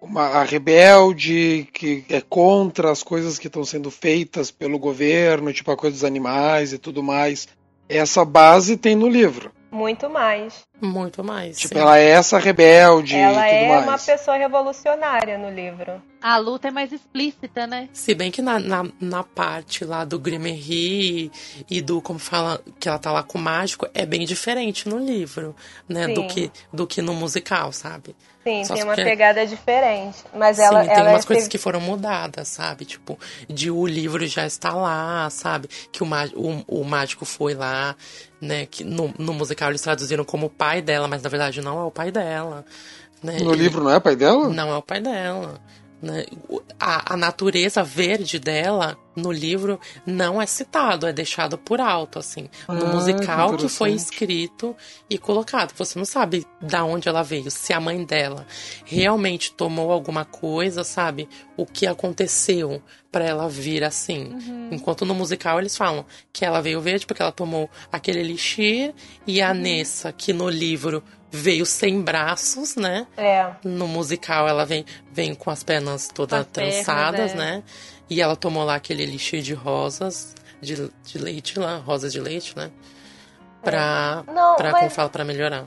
uma a rebelde que é contra as coisas que estão sendo feitas pelo governo, tipo a coisa dos animais e tudo mais. Essa base tem no livro.
Muito mais.
Muito mais.
Tipo, sim. ela é essa rebelde
ela
e tudo
é
mais.
uma pessoa revolucionária no livro.
A luta é mais explícita, né?
Se bem que na, na, na parte lá do Grimery e do, como fala, que ela tá lá com o mágico, é bem diferente no livro, né? Do que, do que no musical, sabe?
Sim, Só tem uma pegada diferente. Mas ela,
Sim,
ela
tem umas
é...
coisas que foram mudadas, sabe? Tipo, de o livro já está lá, sabe? Que o, o, o mágico foi lá, né? Que no, no musical eles traduziram como pai dela, mas na verdade não é o pai dela. Né?
No livro não é pai dela?
Não é o pai dela. Né? A, a natureza verde dela no livro não é citado, é deixado por alto, assim. No ah, musical que, que, foi escrito e colocado. Você não sabe da onde ela veio, se a mãe dela realmente tomou alguma coisa, sabe? O que aconteceu para ela vir assim. Uhum. Enquanto no musical eles falam que ela veio verde porque ela tomou aquele elixir e a uhum. Nessa, que no livro veio sem braços, né?
É.
No musical ela vem, vem com as pernas todas trançadas, é. né? E ela tomou lá aquele elixir de rosas, de, de leite lá, rosas de leite, né? Pra, é. Não, pra, mas... como fala, pra melhorar.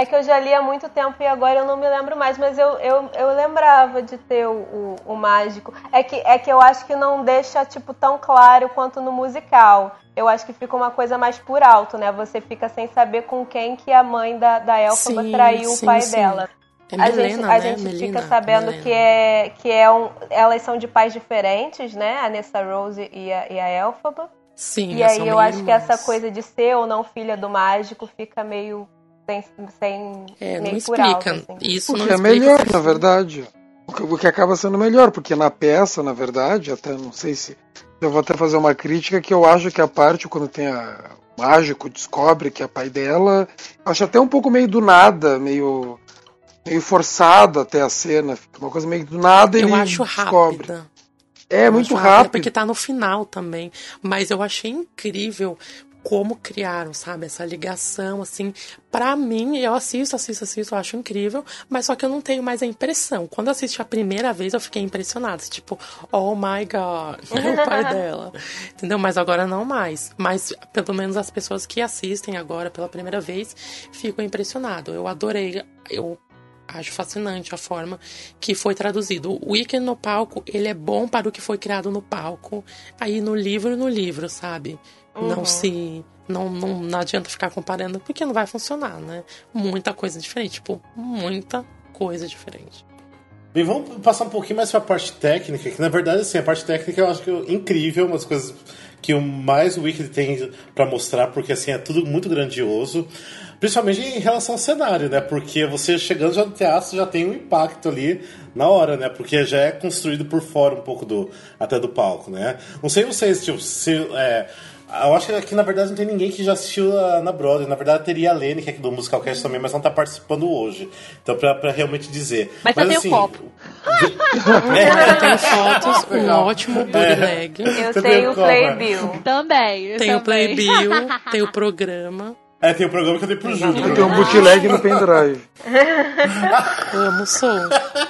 É que eu já li há muito tempo e agora eu não me lembro mais, mas eu, eu, eu lembrava de ter o, o, o, mágico. É que, é que eu acho que não deixa, tipo, tão claro quanto no musical. Eu acho que fica uma coisa mais por alto, né? Você fica sem saber com quem que a mãe da, da Elfaba traiu sim, o pai sim. dela.
É Melena,
a gente, a
né?
gente
Melina,
fica sabendo que é que é um, elas são de pais diferentes, né? A Nessa Rose e a, e a Elfaba.
Sim,
e aí eu acho irmãs. que essa coisa de ser ou não filha do mágico fica meio sem, sem
é, não explica.
alto, assim.
Isso
Porque
não
é melhor, na verdade. O que, o que acaba sendo melhor, porque na peça, na verdade, até não sei se. Eu vou até fazer uma crítica que eu acho que a parte quando tem a, o mágico descobre que é pai dela, acho até um pouco meio do nada, meio meio forçado até a cena, fica uma coisa meio do nada
Eu
ele
acho
descobre.
rápida.
É
Eu
muito
rápida,
rápido.
Porque tá no final também. Mas eu achei incrível como criaram, sabe? Essa ligação, assim. Pra mim, eu assisto, assisto, assisto, eu acho incrível. Mas só que eu não tenho mais a impressão. Quando assisti a primeira vez, eu fiquei impressionada. Tipo, oh my god, é o pai dela. Entendeu? Mas agora não mais. Mas pelo menos as pessoas que assistem agora pela primeira vez ficam impressionadas. Eu adorei. Eu acho fascinante a forma que foi traduzido. O Weekend no palco, ele é bom para o que foi criado no palco. Aí no livro, no livro, sabe? Não
Uhum.
se. Não, não, não adianta ficar comparando, porque não vai funcionar, né? Muita coisa diferente. Tipo, muita coisa diferente.
Bem, vamos passar um pouquinho mais pra parte técnica, que na verdade, assim, a parte técnica eu acho que é incrível, umas coisas que o mais o Wicked tem pra mostrar, porque assim, é tudo muito grandioso. Principalmente em relação ao cenário, né? Porque você chegando já no teatro já tem um impacto ali na hora, né? Porque já é construído por fora um pouco do até do palco, né? Não sei vocês, tipo, se. É, eu acho que aqui na verdade não tem ninguém que já assistiu a- na Broadway. Na verdade teria a Lene, que é aqui do Musicalcast também, mas não tá participando hoje. Então, pra, pra realmente dizer.
Mas só tem o copo.
Eu tenho fotos, um ótimo bootleg.
Eu
Você
tenho o Playbill.
Também.
Tem o
também.
Playbill, tem o programa.
É, tem o programa que eu dei pro Júlio.
Tem um bootleg no pendrive.
Amo, sou.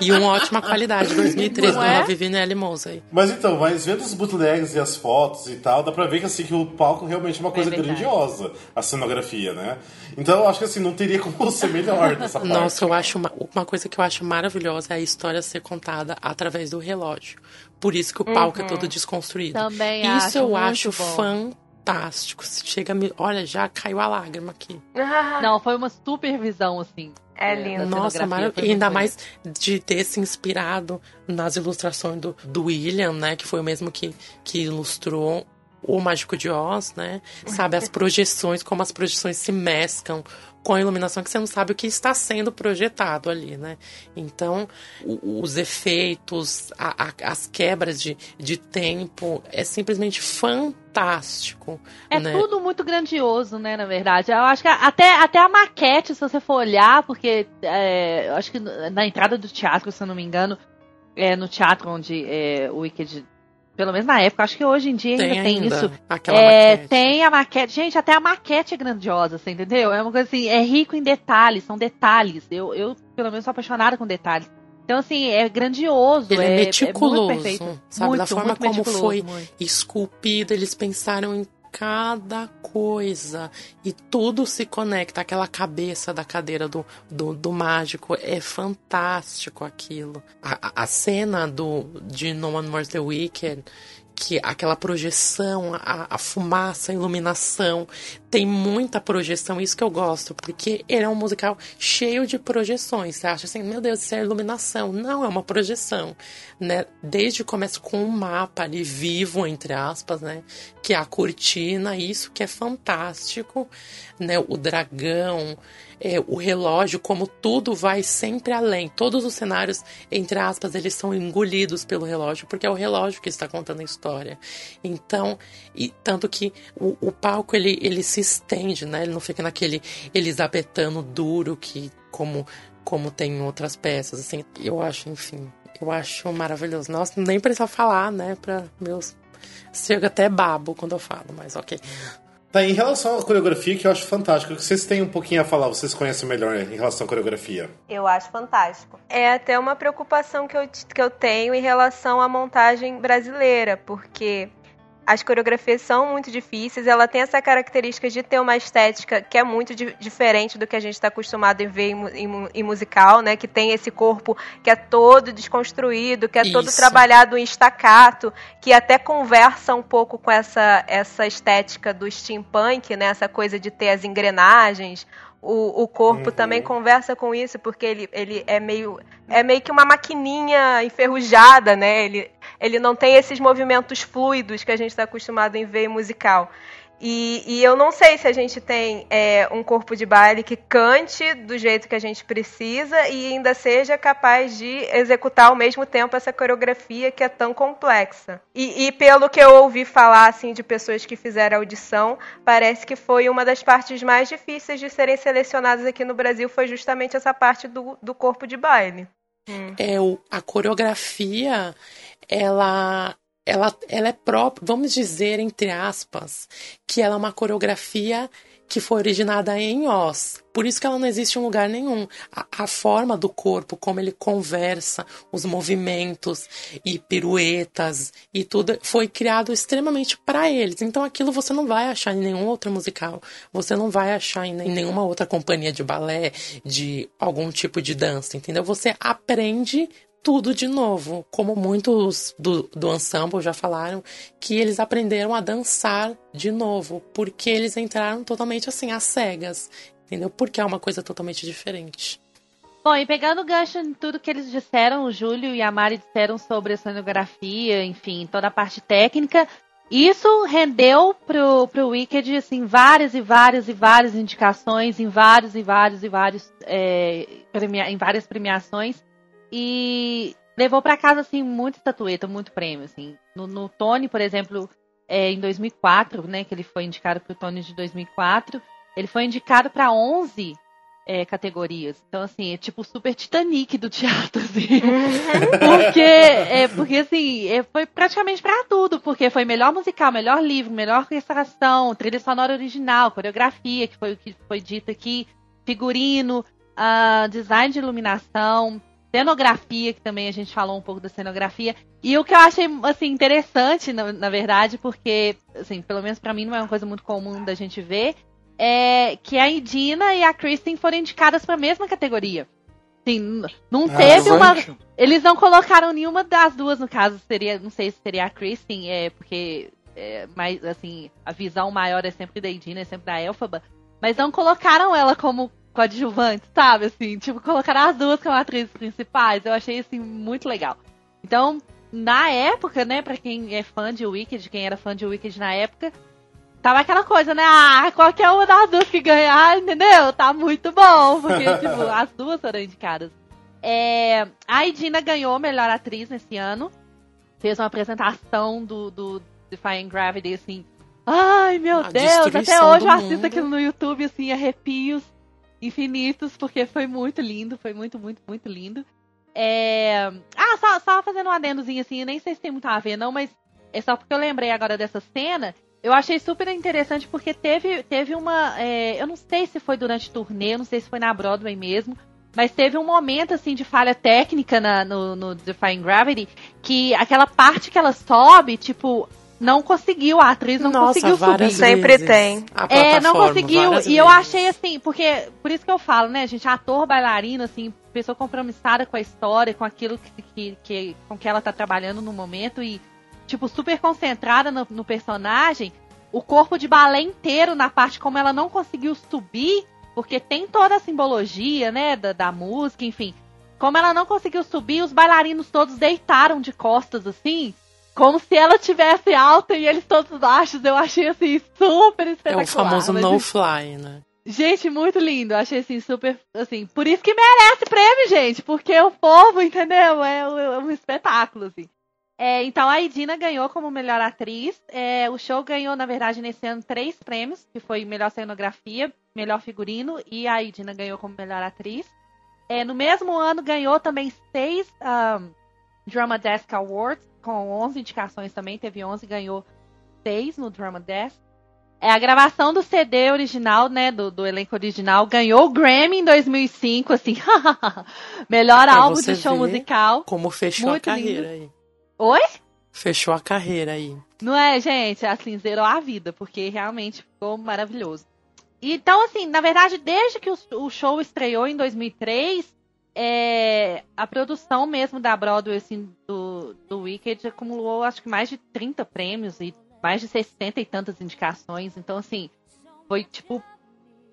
E uma ótima qualidade, 2013,
Não
com
é?
a Vivinelli Mousey.
Mas então, mas vendo os bootlegs e as fotos e tal, dá pra ver que assim que o palco realmente é uma coisa
verdade.
grandiosa, a cenografia, né? Então eu acho que assim, não teria como ser melhor nessa parte.
Nossa, eu acho uma, uma coisa que eu acho maravilhosa é a história ser contada através do relógio. Por isso que o palco é todo desconstruído.
Também
isso
acho
eu
muito
acho
bom.
Fantástico. Chega me, olha, já caiu a lágrima aqui.
Não, foi uma super visão, assim.
É
da
lindo.
Nossa, E ainda mais de ter se inspirado nas ilustrações do, do William, né? Que foi o mesmo que, que ilustrou o Mágico de Oz, né? Sabe, as projeções, como as projeções se mesclam com a iluminação, que você não sabe o que está sendo projetado ali, né? Então, o- os efeitos, a- a- as quebras de, de tempo, é simplesmente fantástico.
É
né?
tudo muito grandioso, né, na verdade. Eu acho que até, até a maquete, se você for olhar, porque é, eu acho que na entrada do teatro, se eu não me engano, é no teatro onde é, o Wicked, pelo menos na época, acho que hoje em dia ainda
Tem
tem,
ainda
isso.
aquela
É,
maquete.
tem a maquete. Gente, até a maquete é grandiosa, você entendeu? É uma coisa assim, é rico em detalhes, são detalhes. Eu, eu pelo menos, sou apaixonada com detalhes. Então, assim, é grandioso.
Ele é,
é,
meticuloso,
muito perfeito.
sabe?
Muito,
da forma como
meticuloso,
foi
muito.
esculpido, eles pensaram em cada coisa e tudo se conecta. Aquela cabeça da cadeira do, do, do mágico é fantástico aquilo. A, a- cena do, de No One More the Wicked, que aquela projeção, a, a fumaça, a iluminação, tem muita projeção, isso que eu gosto, porque ele é um musical cheio de projeções. Você acha assim, meu Deus, isso é iluminação. Não, é uma projeção, né? Desde o começo com um mapa ali vivo, entre aspas, né? Que é a cortina, isso que é fantástico, né? O dragão, é, o relógio, como tudo vai sempre além. Todos os cenários, entre aspas, eles são engolidos pelo relógio, porque é o relógio que está contando a história. Então, e tanto que o, o palco ele, ele se estende, né? Ele não fica naquele elisabetano duro que como como tem em outras peças, assim. Eu acho, enfim, eu acho maravilhoso. Nossa, nem precisa falar, né, para meus chega até babo quando eu falo, mas OK.
Tá, em relação à coreografia, que eu acho fantástico, que vocês têm um pouquinho a falar, vocês conhecem melhor em relação à coreografia.
Eu acho fantástico. É até uma preocupação que eu, que eu tenho em relação à montagem brasileira, porque as coreografias são muito difíceis, ela tem essa característica de ter uma estética que é muito di diferente do que a gente está acostumado em ver em, em em musical, né? Que tem esse corpo que é todo desconstruído, que é todo
Isso.
trabalhado em estacato, que até conversa um pouco com essa, essa estética do steampunk, né? Essa coisa de ter as engrenagens. O, o corpo
Uhum.
também conversa com isso, porque ele, ele é meio é meio que uma maquininha enferrujada, né? Ele, ele não tem esses movimentos fluidos que a gente está acostumado em ver em musical. E, e eu não sei se a gente tem é, um corpo de baile que cante do jeito que a gente precisa e ainda seja capaz de executar ao mesmo tempo essa coreografia que é tão complexa. E, e pelo que eu ouvi falar assim de pessoas que fizeram audição, parece que foi uma das partes mais difíceis de serem selecionadas aqui no Brasil foi justamente essa parte do, do corpo de baile.
É, o, a coreografia, ela, ela, ela é própria, vamos dizer, entre aspas, que ela é uma coreografia que foi originada em Oz. Por isso que ela não existe em lugar nenhum. A, a forma do corpo, como ele conversa, os movimentos e piruetas e tudo, foi criado extremamente para eles. Então aquilo você não vai achar em nenhum outro musical. Você não vai achar em nenhuma outra companhia de balé, de algum tipo de dança, entendeu? Você aprende tudo de novo, como muitos do, do ensemble já falaram, que eles aprenderam a dançar de novo, porque eles entraram totalmente assim, às cegas, entendeu? Porque é uma coisa totalmente diferente.
Bom, e pegando o gancho em tudo que eles disseram, o Júlio e a Mari disseram sobre a cenografia, enfim, toda a parte técnica, isso rendeu pro, pro Wicked, assim, várias e várias e várias indicações em vários e vários e vários, é, premia, em várias premiações. E levou para casa, assim, muita estatueta, muito prêmio, assim. No, no Tony, por exemplo, é, em 2004, né, que ele foi indicado pro Tony de 2004, ele foi indicado para 11 é, categorias. Então, assim, é tipo o super Titanic do teatro, assim. porque, é, porque, assim, é, foi praticamente para tudo. Porque foi melhor musical, melhor livro, melhor orquestração, trilha sonora original, coreografia, que foi o que foi dito aqui, figurino, uh, design de iluminação, cenografia, que também a gente falou um pouco da cenografia. E o que eu achei, assim, interessante, na, na verdade, porque, assim, pelo menos para mim não é uma coisa muito comum da gente ver, é que a Idina e a Kristen foram indicadas para a mesma categoria. Assim, não
Ah,
teve uma. Eles não colocaram nenhuma das duas, no caso, seria, não sei se seria a Kristen, é, porque é, mais, assim, a visão maior é sempre da Idina, é sempre da Elphaba, mas não colocaram ela como coadjuvante, sabe? Assim, tipo, colocaram as duas como atrizes principais. Eu achei, assim, muito legal. Então, na época, né, pra quem é fã de Wicked, quem era fã de Wicked na época, tava aquela coisa, né? Ah, qualquer uma das duas que ganhar, entendeu? Tá muito bom, porque, tipo, as duas foram indicadas. É, a Idina ganhou melhor atriz nesse ano. Fez uma apresentação do, do Defying Gravity, assim. Ai, meu
A
Deus, até hoje eu assisto
mundo.
aquilo no YouTube, assim, arrepios infinitos, porque foi muito lindo, foi muito, muito, muito lindo. É... Ah, só, só fazendo um adendozinho assim, nem sei se tem muito a ver, não, mas é só porque eu lembrei agora dessa cena. Eu achei super interessante porque teve, teve uma. é, eu não sei se foi durante turnê, eu não sei se foi na Broadway mesmo. Mas teve um momento assim de falha técnica na- no, no Defying Gravity que aquela parte que ela sobe, tipo, não conseguiu, a atriz não
Nossa,
conseguiu subir.
Sempre tem.
A
É, não conseguiu. E eu
vezes.
achei assim, porque. Por isso que eu falo, né, gente? Ator, bailarino, assim, pessoa compromissada com a história, com aquilo que, que, que- com que ela tá trabalhando no momento e, tipo, super concentrada no, no personagem. O corpo de balé inteiro na parte como ela não conseguiu subir, porque tem toda a simbologia, né, da, da música, enfim. Como ela não conseguiu subir, os bailarinos todos deitaram de costas, assim, como se ela tivesse alta e eles todos baixos. Eu achei, assim, super
É
espetacular.
o famoso
mas,
no fly, né?
Gente, muito lindo. Achei assim, super. Assim, por isso que merece prêmio, gente. Porque o povo, entendeu? É, um- é um espetáculo, assim. É, então a Idina ganhou como melhor atriz. É, o show ganhou, na verdade, nesse ano três prêmios, que foi melhor cenografia, melhor figurino e a Idina ganhou como melhor atriz. É, no mesmo ano ganhou também seis um, Drama Desk Awards, com 11 indicações também, teve 11, ganhou seis no Drama Desk. É, a gravação do CD original, né, do, do elenco original, ganhou o Grammy em 2005, assim, melhor
Pra
álbum de show musical.
Como fechou
Muito
a carreira
lindo.
aí.
Oi?
Fechou a carreira aí.
Não é, gente? Assim, zerou a vida, porque realmente ficou maravilhoso. Então, assim, na verdade, desde que o, o show estreou em 2003, é, a produção mesmo da Broadway, assim, do, do Wicked acumulou, acho que mais de 30 prêmios e mais de 60 e tantas indicações. Então, assim, foi tipo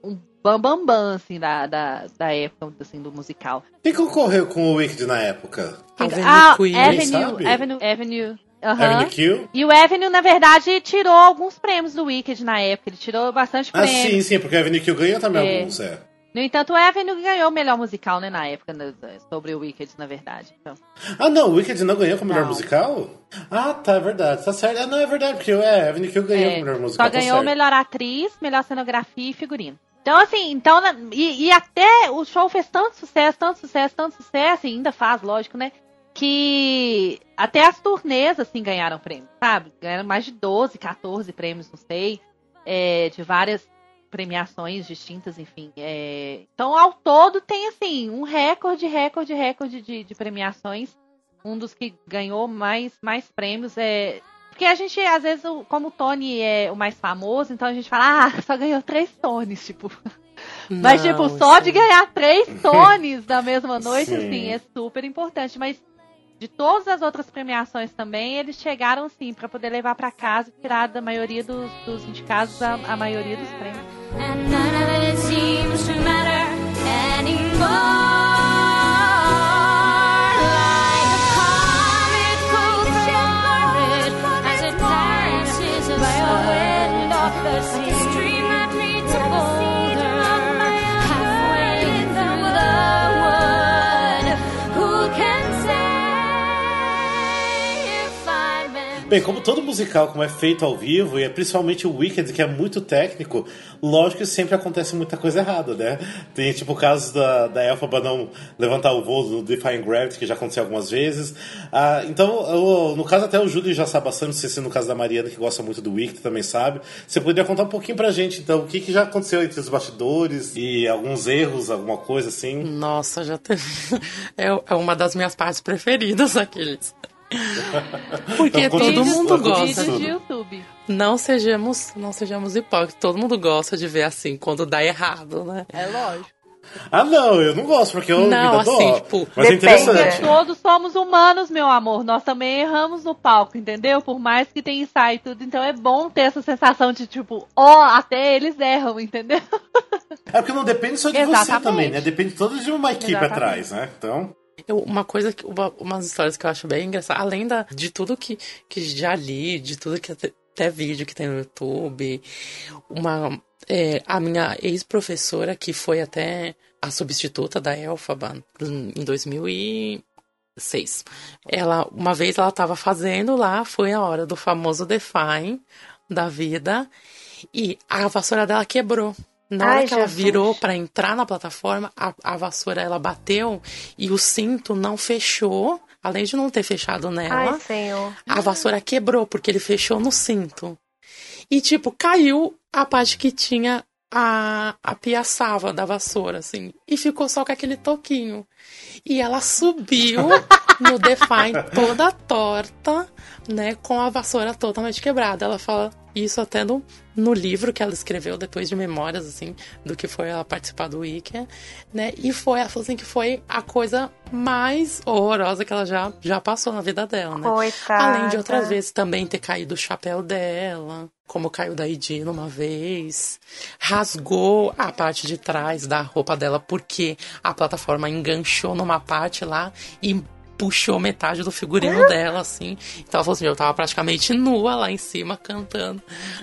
um bambambam, bam, bam, assim, da, da, da época, assim, do musical.
Quem concorreu com o Wicked na época?
Avenue
ah,
Queen,
Avenue? Avenue, Avenue, Aham.
Avenue Q?
E o Avenue, na verdade, tirou alguns prêmios do Wicked na época. Ele tirou bastante
Ah,
prêmio.
sim, sim, porque a Avenue Q ganhou também
É.
alguns, é.
No entanto, o Avenue ganhou o melhor musical, né, na época, né, sobre o Wicked, na verdade. Então,
Ah, não, o Wicked não ganhou como melhor
Não.
musical? Ah, tá, é verdade. Tá certo. Ah, não, é verdade, porque é, a Avenue Q ganhou
é,
como melhor musical.
só
tá
ganhou
certo.
melhor atriz, melhor cenografia e figurino. Então, assim, então, e, e até o show fez tanto sucesso, tanto sucesso, tanto sucesso, e ainda faz, lógico, né? Que até as turnês, assim, ganharam prêmio, sabe? Ganharam mais de 12, 14 prêmios, não sei, é, de várias premiações distintas, enfim. é. então, ao todo, tem, assim, um recorde, recorde, recorde de, de premiações. Um dos que ganhou mais, mais prêmios é. Porque a gente, às vezes, como o Tony é o mais famoso, então a gente fala, ah, só ganhou três Tonys, tipo. Mas,
Não,
tipo, só
sim.
de ganhar três Tonys na mesma noite,
Sim.
assim, é super importante. Mas de todas as outras premiações também, eles chegaram, sim, pra poder levar pra casa e tirar da maioria dos, dos indicados a, a maioria dos prêmios.
And none of it seems to matter anymore.
Bem, como todo musical, como é feito ao vivo, e é principalmente o Wicked, que é muito técnico, lógico que sempre acontece muita coisa errada, né? Tem tipo o caso da, da Elphaba não levantar o voo do Defying Gravity, que já aconteceu algumas vezes. Ah, então, o- no caso até o Júlio já sabe bastante, não sei se no caso da Mariana, que gosta muito do Wicked, também sabe. Você poderia contar um pouquinho pra gente, então, o que, que já aconteceu entre os bastidores e alguns erros, alguma coisa assim?
Nossa, já teve. É, é uma das minhas partes preferidas, aqueles. Porque
Então,
todo mundo gosta.
De YouTube.
Não sejamos, não sejamos hipócritas. Todo mundo gosta de ver assim, quando dá errado, né?
É lógico.
Ah, não, eu não gosto, porque eu
Não,
me
assim, tipo,
Mas é
depende,
interessante.
né?
Todos somos humanos, meu amor. Nós também erramos no palco, entendeu? Por mais que tenha ensaio e tudo. Então é bom ter essa sensação de tipo, ó, até eles erram, entendeu?
É porque não depende só de você
Exatamente.
também, né? Depende toda de uma equipe
Exatamente.
atrás, né? Então.
Eu- uma coisa, que- uma, umas histórias que eu acho bem engraçadas, além da, de tudo que, que já li, de tudo que até, até vídeo que tem no YouTube, uma, é, a minha ex-professora, que foi até a substituta da Elfaba em 2006. Ela, uma vez ela estava fazendo lá, foi a hora do famoso Define da vida, e a vassoura dela quebrou. Na hora
Ai,
que ela
Jesus.
virou para entrar na plataforma, a, a vassoura ela bateu e o cinto não fechou, além de não ter fechado nela,
Ai, senhor.
a vassoura quebrou porque ele fechou no cinto. E tipo, caiu a parte que tinha a, a piaçava da vassoura, assim, e ficou só com aquele toquinho. E ela subiu no Define toda torta, né, com a vassoura totalmente quebrada. Ela fala isso até no, no livro que ela escreveu depois de memórias, assim, do que foi ela participar do Wiki, né, e foi, ela falou assim, que foi a coisa mais horrorosa que ela já, já passou na vida dela, né.
Coitada.
Além de outras vezes também ter caído o chapéu dela, como caiu da Idina uma vez. Rasgou a parte de trás da roupa dela porque a plataforma enganchou numa parte lá e puxou metade do figurino dela, assim. Então ela falou assim, eu tava praticamente nua lá em cima cantando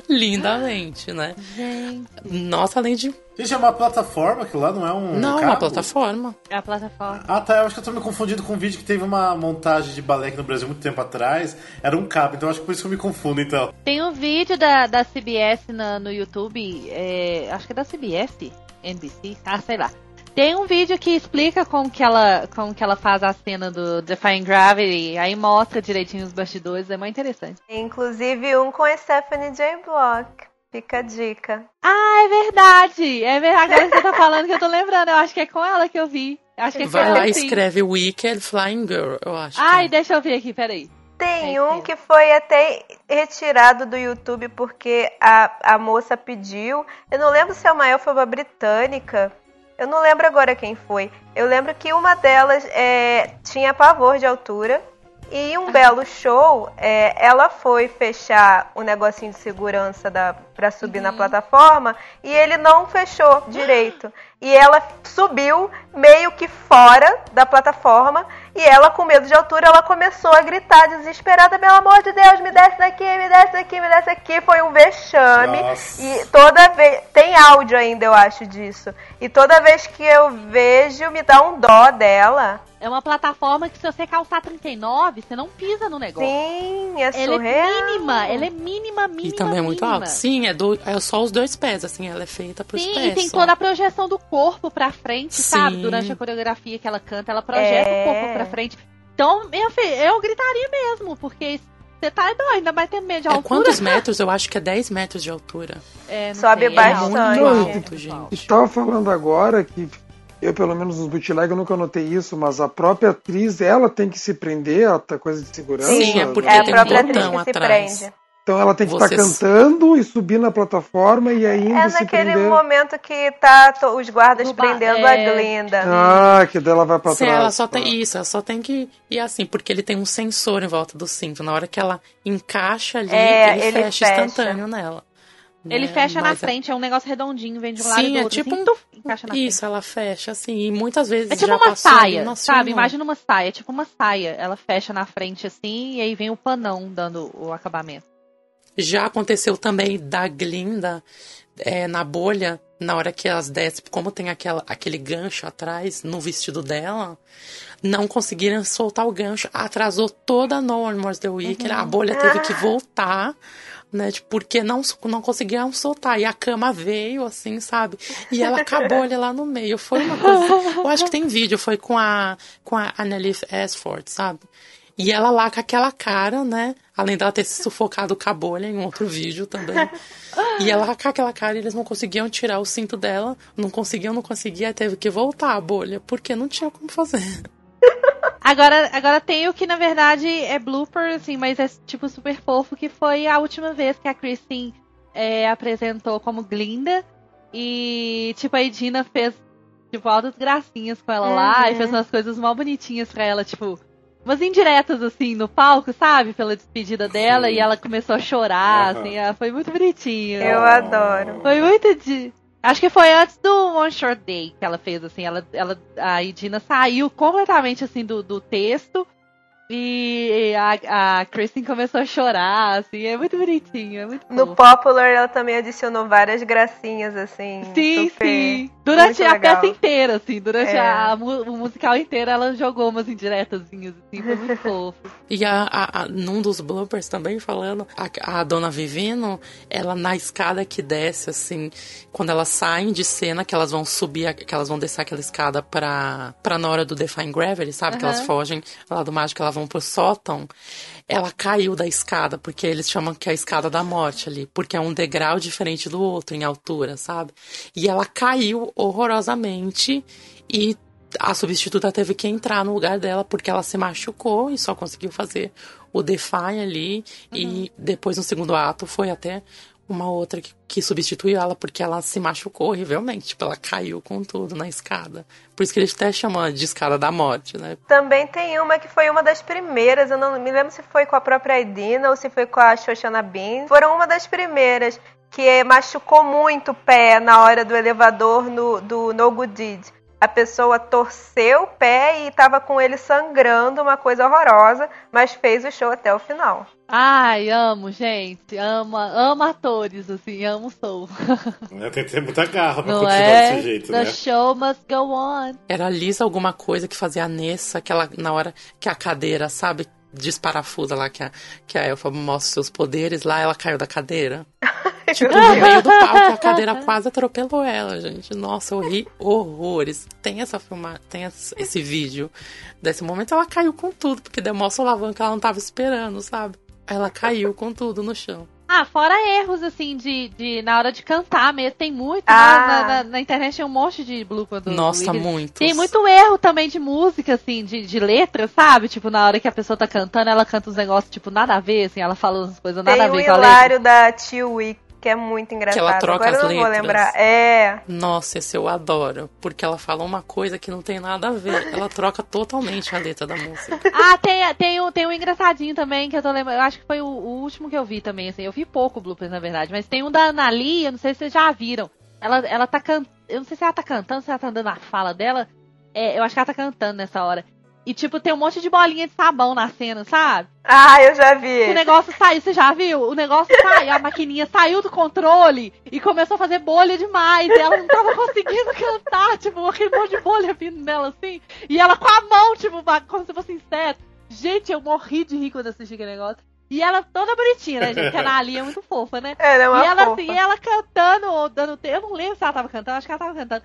lindamente, né?
Gente,
Nossa, além de...
Gente, é uma plataforma que lá não é um.
Não,
cabo?
uma plataforma.
é a plataforma.
Ah, tá. Eu acho que eu tô me confundindo com um vídeo que teve uma montagem de balé aqui no Brasil muito tempo atrás. Era um cabo, então acho que por isso que eu me confundo, então.
Tem um vídeo da, da CBS na- no YouTube, é, acho que é da CBS, NBC, ah, sei lá. Tem um vídeo que explica como que ela, como que ela faz a cena do Defying Gravity, aí mostra direitinho os bastidores, é muito interessante.
Inclusive um com a Stephanie J. Block. Fica a dica.
Ah, é verdade! É verdade, agora que você tá falando que eu tô lembrando, eu acho que é com ela que eu vi. Acho que é com
Vai
ela,
lá e escreve Wicked Flying Girl, eu acho.
Ai,
é.
deixa eu ver aqui, peraí.
Tem
É
um que foi até retirado do YouTube porque a, a moça pediu. Eu não lembro se é uma elfaba britânica. Eu não lembro agora quem foi. Eu lembro que uma delas é, tinha pavor de altura. E um belo show, é, ela foi fechar o negocinho de segurança da, pra subir na plataforma e ele não fechou direito. E ela subiu meio que fora da plataforma e ela, com medo de altura, ela começou a gritar desesperada: pelo amor de Deus, me desce daqui, me desce daqui, me desce daqui. Foi um vexame.
Nossa.
E toda vez. Tem áudio ainda, eu acho, disso. E toda vez que eu vejo, me dá um dó dela.
É uma plataforma que se você calçar 39, você não pisa no negócio.
Sim, é
Ela
surreal.
é mínima, ela é mínima, mínima.
E também é muito
mínima.
alto. Sim, é, do, é só os dois pés, assim, ela é feita pros
Sim,
pés.
e tem
só.
toda a projeção do corpo pra frente, sabe?
Sim.
Durante a coreografia que ela canta, ela projeta
É.
o corpo pra frente. Então, filha, eu gritaria mesmo, porque você tá doido, ainda vai ter medo de
É
altura.
quantos metros? Eu acho que é 10 metros de altura.
É, não
Sobe
sei, é
bastante.
alto,
Muito
alto,
alto, gente.
Estava falando agora que eu, pelo menos nos bootleg, eu nunca notei isso, mas a própria atriz, ela tem que se prender a coisa de segurança.
Sim, é porque
É a
tem um
própria atriz que se
atrás.
prende.
Então ela tem que estar
Vocês-
cantando e subir na plataforma e ainda
É
se
naquele
prender.
momento que tá os guardas
No ba-
prendendo
é.
a Glinda.
Ah, que dela vai pra
Sim,
trás.
ela só
tá.
tem isso, ela só tem que ir assim, porque ele tem um sensor em volta do cinto. Na hora que ela encaixa ali,
É,
ele,
ele
fecha,
fecha.
instantâneo nela.
Ele
né?
fecha na
Mas é-
frente, é um negócio redondinho, vem de um lado e
Sim,
do
é
outro.
tipo
assim,
um-
encaixa na
Isso, ela fecha assim, e muitas vezes
frente. É tipo
já
uma saia, sabe? Imagina uma saia, tipo uma saia. Ela fecha na frente assim, e aí vem o panão dando o acabamento.
Já aconteceu também da Glinda é, na bolha, na hora que elas descem, como tem aquela, aquele gancho atrás no vestido dela, não conseguiram soltar o gancho, atrasou toda a No One More The Week, a bolha teve que voltar, né, tipo, porque não, não conseguiam soltar, e a cama veio, assim, sabe, e ela com a bolha lá no meio, foi uma coisa, eu acho que tem vídeo, foi com a, com a Annalise Ashford, sabe, e ela lá com aquela cara, né? Além dela ter se sufocado com a bolha em outro vídeo também. E ela com aquela cara, eles não conseguiam tirar o cinto dela. Não conseguiam, não conseguia. Teve que voltar a bolha, porque não tinha como fazer.
Agora, agora tem o que na verdade é blooper, assim, mas é tipo super fofo, que foi a última vez que a Kristen é, apresentou como Glinda. E, tipo, a Edina fez, tipo, altas gracinhas com ela lá e
Uhum.
fez umas coisas mal bonitinhas pra ela, tipo, umas indiretas, assim, no palco, sabe? Pela despedida dela, e ela começou a chorar,
Aham.
assim, ah, foi muito bonitinho.
Eu adoro.
Foi muito de. Acho que foi antes do One Short Day que ela fez, assim. Ela, ela, a Idina saiu completamente, assim, do, do texto. E a, a Kristen começou a chorar, assim. É muito bonitinho, é muito
No
fofo.
Popular ela também adicionou várias gracinhas, assim.
Sim,
super-
sim. Durante a
legal.
peça inteira, assim. Durante
É.
a, a o musical inteiro, ela jogou umas indiretazinhas, assim. Foi muito fofo.
E a, a- a- num dos bloopers também falando, a, a dona Vivino, ela na escada que desce, assim, quando elas saem de cena, que elas vão subir, que elas vão descer aquela escada pra, pra na hora do Define Gravity, sabe? Que elas fogem lá do mágico, elas vão pro sótão. Ela caiu da escada, porque eles chamam que é a escada da morte ali, porque é um degrau diferente do outro em altura, sabe? E ela caiu horrorosamente e a substituta teve que entrar no lugar dela porque ela se machucou e só conseguiu fazer o Defy ali. E depois, no segundo ato, foi até uma outra que, que substituiu ela porque ela se machucou horrivelmente. Tipo, ela caiu com tudo na escada. Por isso que eles até chamam de escada da morte, né?
Também tem uma que foi uma das primeiras, eu não me lembro se foi com a própria Idina ou se foi com a Shoshana Bean. Foram uma das primeiras que machucou muito o pé na hora do elevador no, do No Good Deed. A pessoa torceu o pé e estava com ele sangrando, uma coisa horrorosa, mas fez o show até o final.
Ai, amo, gente. Ama, amo atores, assim, amo soul.
Né, Tem que ter muita garra pra
Não
continuar
é?
desse jeito,
The
né?
show must go on.
Era a Lisa alguma coisa que fazia a Nessa, aquela, na hora que a cadeira, sabe, desparafusa lá, que a, que a Elfa mostra seus poderes, lá ela caiu da cadeira. Tipo, no meio do palco, a cadeira quase atropelou ela, gente. Nossa, eu ri horrores. Tem essa filmagem, tem esse esse vídeo. Desse momento ela caiu com tudo, porque demonstra o alavanca que ela não tava esperando, sabe? Ela caiu com tudo no chão.
Ah, fora erros, assim, de, de na hora de cantar mesmo. Tem muito,
Ah.
né? Na, na- na internet tem um monte de blooper do
Nossa, muitos.
Tem muito erro também de música, assim, de, de letra, sabe? Tipo, na hora que a pessoa tá cantando, ela canta uns negócios, tipo, nada a ver, assim, ela fala umas coisas nada
Tem
a
o
ver com a letra.
hilário da Tio Wick, que é muito engraçado.
ela troca
Agora
as
eu não vou lembrar. É.
Nossa, esse eu adoro. Porque ela fala uma coisa que não tem nada a ver. Ela troca totalmente a letra da música.
Ah, tem, tem, um, tem um engraçadinho também que eu tô lembrando. Eu acho que foi o, o último que eu vi também, assim. Eu vi pouco bloopers, na verdade. Mas tem um da Anali, eu não sei se vocês já viram. Ela, ela tá cantando. Eu não sei se ela tá cantando, se ela tá dando a fala dela. É, eu acho que ela tá cantando nessa hora. E, tipo, tem um monte de bolinha de sabão na cena, sabe?
Ah, eu já vi.
O negócio saiu, você já viu? O negócio saiu, a maquininha saiu do controle e começou a fazer bolha demais. E ela não tava conseguindo cantar, tipo, aquele monte de bolha vindo nela assim. E ela com a mão, tipo, como se fosse inseto. Gente, eu morri de rir quando assisti aquele negócio. E ela toda bonitinha, né, gente? A Nali é muito fofa, né?
Ela é uma
e ela
fofa.
assim, e ela cantando, dando. Eu não lembro se ela tava cantando, acho que ela tava cantando.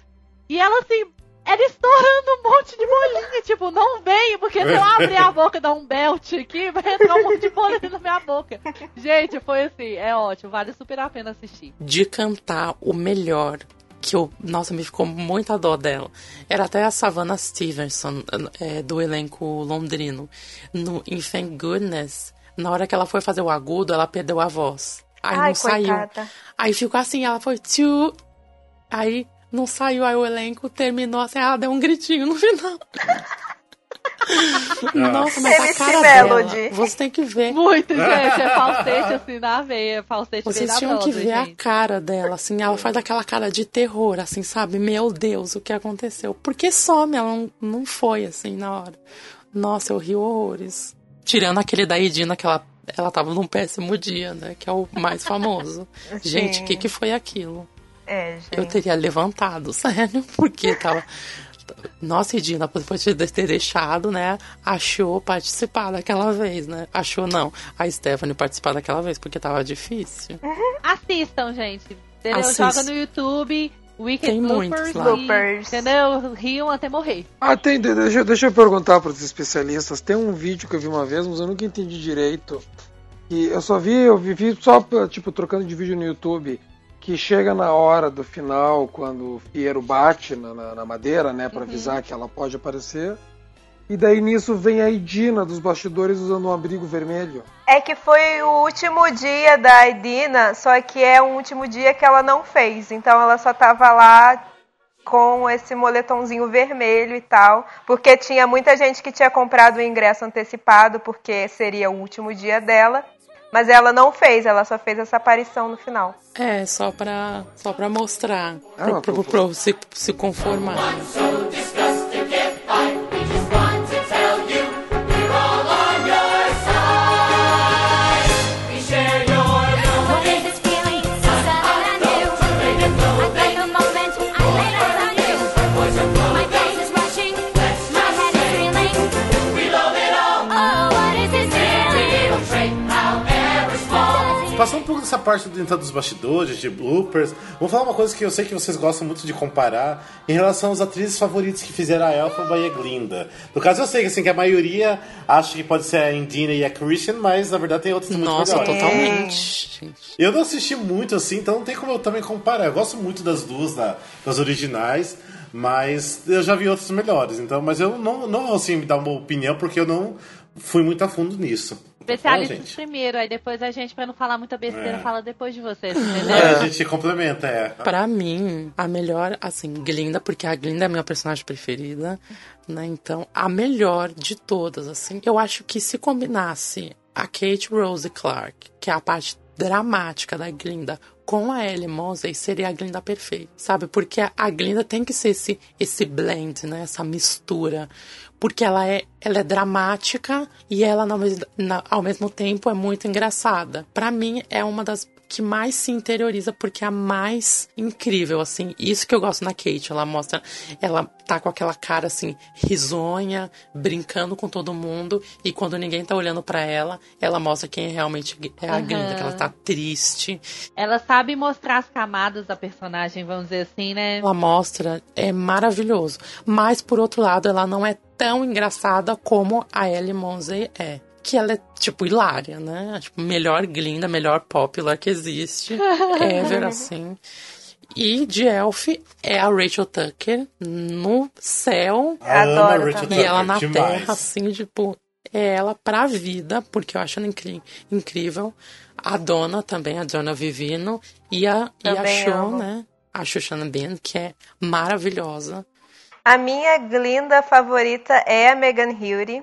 E ela assim, ela estourando um monte de bolinha, tipo, não vem, porque se eu abrir a boca e dar um belt aqui, vai entrar um monte de bolinha na minha boca. Gente, foi assim, é ótimo, vale super a pena assistir.
De cantar o melhor. Que eu, nossa, me ficou muita dó dela. Era até a Savannah Stevenson, é, do elenco londrino. No, em Thank Goodness, na hora que ela foi fazer o agudo, ela perdeu a voz. Aí
Ai,
não saiu.
coitada.
Aí ficou assim, ela foi tchu. Aí não saiu, aí o elenco terminou assim, ela deu um gritinho no final. Nossa, mas a cara
Melody.
dela, você tem que ver.
Muito, gente, é falsete assim na veia, falsete
Vocês tinham que ver a
gente.
cara dela, assim, ela faz aquela cara de terror, assim, sabe? Meu Deus, o que aconteceu? Porque some, ela não, não foi, assim, na hora. Nossa, eu ri horrores. Tirando aquele da Edina, que ela, ela tava num péssimo dia, né? Que é o mais famoso. Gente, o que, que foi aquilo?
É, gente.
Eu teria levantado, sério, porque tava. Nossa, Edina, depois de ter deixado, né? Achou participar daquela vez, né? Achou não. A Stephanie participar daquela vez, porque tava difícil.
Assistam, gente. Entendeu? Joga no YouTube, Wicked
Tem muitos lá.
e- entendeu? Riam até morrer.
Ah, tem, de- deixa, deixa eu perguntar para os especialistas. Tem um vídeo que eu vi uma vez, mas eu nunca entendi direito. E eu só vi, eu vi vi só tipo trocando de vídeo no YouTube, que chega na hora do final, quando o Fiero bate na, na- na madeira, né, para avisar que ela pode aparecer. E daí nisso vem a Idina dos bastidores usando um abrigo vermelho.
É que foi o último dia da Edina, só que é um último dia que ela não fez. Então ela só tava lá com esse moletomzinho vermelho e tal. Porque tinha muita gente que tinha comprado o ingresso antecipado, porque seria o último dia dela. Mas ela não fez, ela só fez essa aparição no final.
É, só pra, só pra mostrar.
Ah,
pro,
mas
pro,
pô,
pro- se, se conformar.
Pouco dessa parte do então, dos bastidores, de bloopers, vou falar uma coisa que eu sei que vocês gostam muito de comparar em relação às atrizes favoritas que fizeram a Elphaba e a Glinda. No caso, eu sei que, assim, que a maioria acha que pode ser a Indina e a Christian, mas na verdade tem outras muito
Nossa,
melhores.
totalmente.
Eu não assisti muito assim, então não tem como eu também comparar. Eu gosto muito das duas, da- das originais, mas eu já vi outras melhores. Então, mas eu não, não vou assim me dar uma opinião porque eu não fui muito a fundo nisso.
Especialistas
Bom, gente?
primeiro, aí depois a gente, pra não falar muita besteira,
É.
fala depois de vocês, entendeu?
É, a gente complementa, é.
Pra mim, a melhor, assim, Glinda, porque a Glinda é a minha personagem preferida, né? Então, a melhor de todas, assim. Eu acho que se combinasse a Kate Rose Clark, que é a parte dramática da Glinda, com a Ellie Mosey, seria a Glinda perfeita, sabe? Porque a Glinda tem que ser esse, esse blend, né? Essa mistura. Porque ela é, ela é dramática e ela, ao mesmo- ao mesmo tempo, é muito engraçada. Pra mim, é uma das que mais se interioriza porque é a mais incrível, assim. Isso que eu gosto na Kate. Ela mostra, ela tá com aquela cara assim, risonha, brincando com todo mundo. E quando ninguém tá olhando pra ela, ela mostra quem realmente é a. Glinda, que ela tá triste.
Ela sabe mostrar as camadas da personagem, vamos dizer assim, né?
Ela mostra, é maravilhoso. Mas, por outro lado, ela não é tão engraçada como a Ellie Monsey é. Que ela é, tipo, hilária, né? Tipo, melhor Glinda, melhor popular que existe. Ever, assim. E de Elf é a Rachel Tucker no céu.
Amo a Rachel
E
Tucker,
ela na
demais.
terra, assim, tipo, é ela pra vida, porque eu acho ela incri- incrível. A dona também, a dona Vivino. E a, e a Show,
amo.
né? A Shoshana Ben, que é maravilhosa.
A minha Glinda favorita é a Megan Hilty.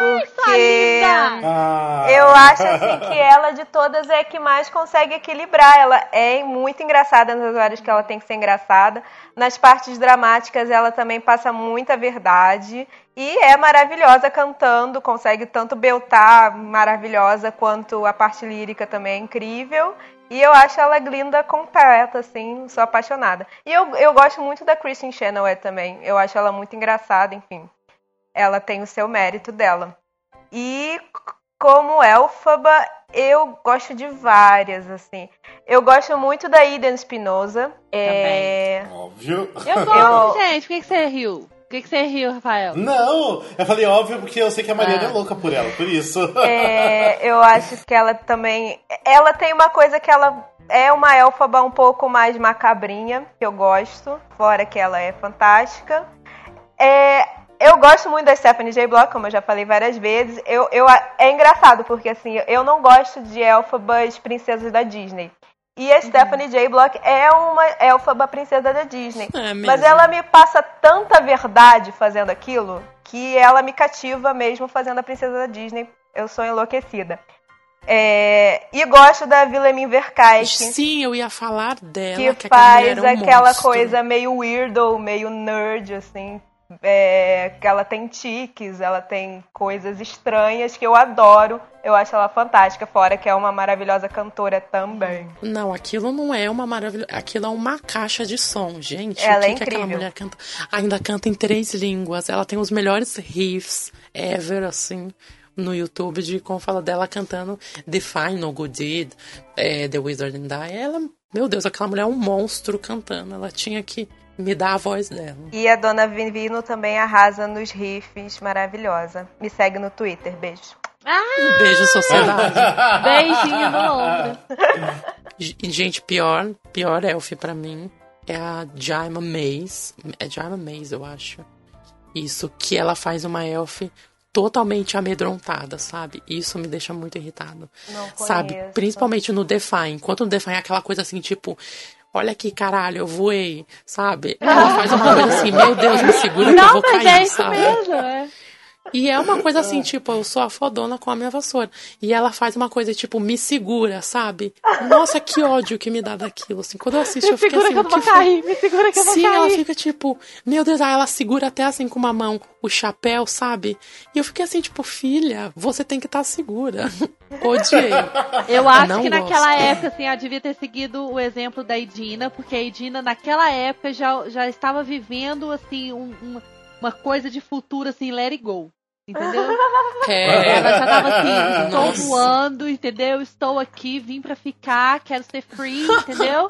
Porque
Ah,
eu acho assim que ela de todas é que mais consegue equilibrar. Ela é muito engraçada nas horas que ela tem que ser engraçada. Nas partes dramáticas ela também passa muita verdade. E é maravilhosa cantando, consegue tanto beltar maravilhosa quanto a parte lírica também é incrível. E eu acho ela Glinda completa, assim, sou apaixonada. E eu, eu gosto muito da Kristen Chenoweth também. Eu acho ela muito engraçada, enfim. Ela tem o seu mérito dela. E como Elfaba, eu gosto de várias, assim. Eu gosto muito da Eden Spinoza. É...
óbvio.
Eu gosto, gente. Por que, que você riu? Por que, que você riu, Rafael?
Não, eu falei óbvio porque eu sei que a Mariana
Ah.
é louca por ela, por isso.
É, eu acho que ela também. Ela tem uma coisa que ela é uma elfaba um pouco mais macabrinha, que eu gosto, fora que ela é fantástica. É, eu gosto muito da Stephanie J. Block, como eu já falei várias vezes. Eu, eu, é engraçado, porque assim, eu não gosto de elfabas princesas da Disney. E a Stephanie J. Block é uma elfaba princesa da Disney.
É.
Mas ela me passa tanta verdade fazendo aquilo que ela me cativa mesmo fazendo a princesa da Disney. Eu sou enlouquecida. É, e gosto da Wilhelmine Verkayke,
Sim, eu ia falar dela.
que
que
faz aquela
monstro.
coisa meio weirdo, meio nerd, assim. É, que ela tem tiques, ela tem coisas estranhas que eu adoro. Eu acho ela fantástica, fora que é uma maravilhosa cantora também.
Não, aquilo não é uma maravilha. Aquilo é uma caixa de som, gente.
Ela
o que,
é
que aquela
incrível.
mulher canta? Ainda canta em três línguas. Ela tem os melhores riffs ever, assim, no YouTube, de como fala dela cantando The Final Good Deed, é, The Wizard and Die. Ela, meu Deus, aquela mulher é um monstro cantando. Ela tinha que me dar a voz dela.
E a dona Vivino também arrasa nos riffs, maravilhosa. Me segue no Twitter, beijo.
Beijo, sociedade.
Beijinho no ombro.
E, gente, pior, pior elf pra mim é a Jaima Maze. É Jaima Maze, eu acho. Isso, que ela faz uma elf totalmente amedrontada, sabe? Isso me deixa muito irritado.
Não
Sabe? Principalmente no Defy. Enquanto no Defy é aquela coisa assim, tipo. Olha aqui, caralho, eu voei, sabe? Ela faz uma coisa assim, meu Deus, me segura que eu
Não,
vou
mas
cair,
é isso
sabe?
mesmo, é.
E é uma coisa assim, tipo, eu sou a fodona com a minha vassoura. E ela faz uma coisa, tipo, me segura, sabe? Nossa, que ódio que me dá daquilo. Assim, quando eu assisto,
Me
eu fico
segura
assim,
que eu não vou
que foi?
cair, me segura que eu vou
Sim,
cair.
ela fica tipo, meu Deus, aí ela segura até assim com uma mão o chapéu, sabe? E eu fiquei assim, tipo, filha, você tem que estar segura. Odiei.
Eu acho
Não
que
gosto.
naquela época, assim, ela devia ter seguido o exemplo da Edina, porque a Edina, naquela época, já, já estava vivendo, assim, um- uma, uma coisa de futuro, assim, let it go. Entendeu?
É.
Ela já tava assim, estou
Nossa.
voando, entendeu? Estou aqui, vim pra ficar, quero ser free, entendeu?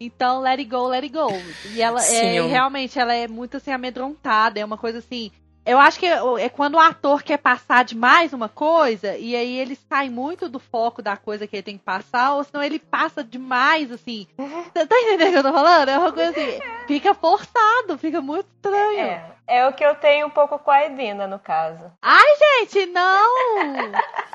Então, let it go, let it go. E ela
Sim,
é
eu-
realmente, ela é muito assim, amedrontada, é uma coisa assim. Eu acho que é quando o ator quer passar demais uma coisa, e aí ele sai muito do foco da coisa que ele tem que passar, ou senão ele passa demais, assim. Tá tá entendendo o que eu tô falando? É uma coisa assim, fica forçado, fica muito estranho.
É, é o que eu tenho um pouco com a Edina, no caso.
Ai, gente, não!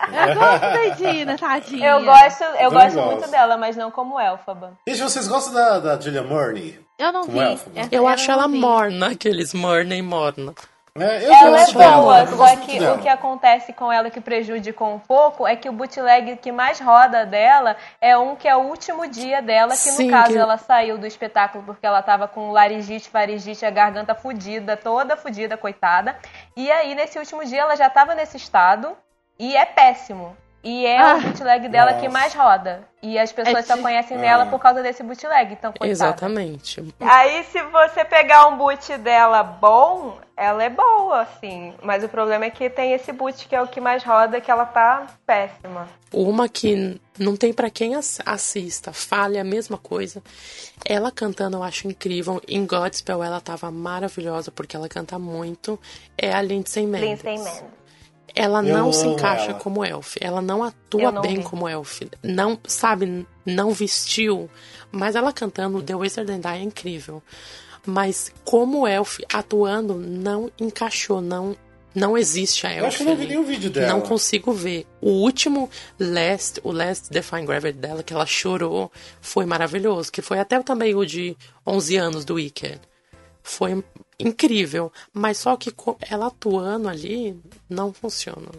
Eu gosto da Edina, tadinha.
Eu gosto, eu gosto muito dela, mas não como Elfaba.
Gente, vocês gostam da, da Julia Murney?
Eu não
Como
vi.
Elfaba.
Eu
eu
acho ela
vi.
morna, aqueles morna e morna.
É, eu
Ela é
dela,
boa, só que o que acontece com ela que prejudicou um pouco é que o bootleg que mais roda dela é um que é o último dia dela, que
Sim,
no caso
que-
ela saiu do espetáculo porque ela tava com laringite, faringite, a garganta fudida, toda fudida, coitada. E aí nesse último dia ela já tava nesse estado e é péssimo. E é
Ah.
o bootleg dela que
Nossa.
mais roda. E as pessoas
É
só
ti-
conhecem
Ah.
dela por causa desse bootleg, então coitada.
Exatamente.
Aí, se você pegar um boot dela bom, ela é boa, assim. Mas o problema é que tem esse boot que é o que mais roda, que ela tá péssima.
Uma que não tem pra quem ass- assista, fale a mesma coisa. Ela cantando eu acho incrível. Em Godspell ela tava maravilhosa porque ela canta muito. É a Lindsay Mendes.
Lindsay Mendes.
Ela
Eu
não se encaixa
ela.
como elf. Ela não atua
não
bem
vi.
como elf. Não, sabe, não vestiu. Mas ela cantando The Wizard and I é incrível. Mas como elf atuando não encaixou, não Não existe a Elf.
Eu acho que eu não vi nenhum vídeo dela.
Não consigo ver. O último Last, o Last Define Gravity dela, que ela chorou, foi maravilhoso. Que foi até também o de 11 anos do Wicked. Foi incrível. Mas só que ela atuando ali, não funciona.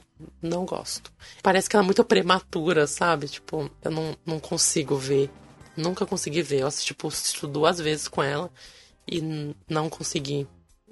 Não gosto. Parece que ela é muito prematura, sabe? Tipo, eu não, não consigo ver. Nunca consegui ver. Eu assisti, tipo, duas vezes com ela e não consegui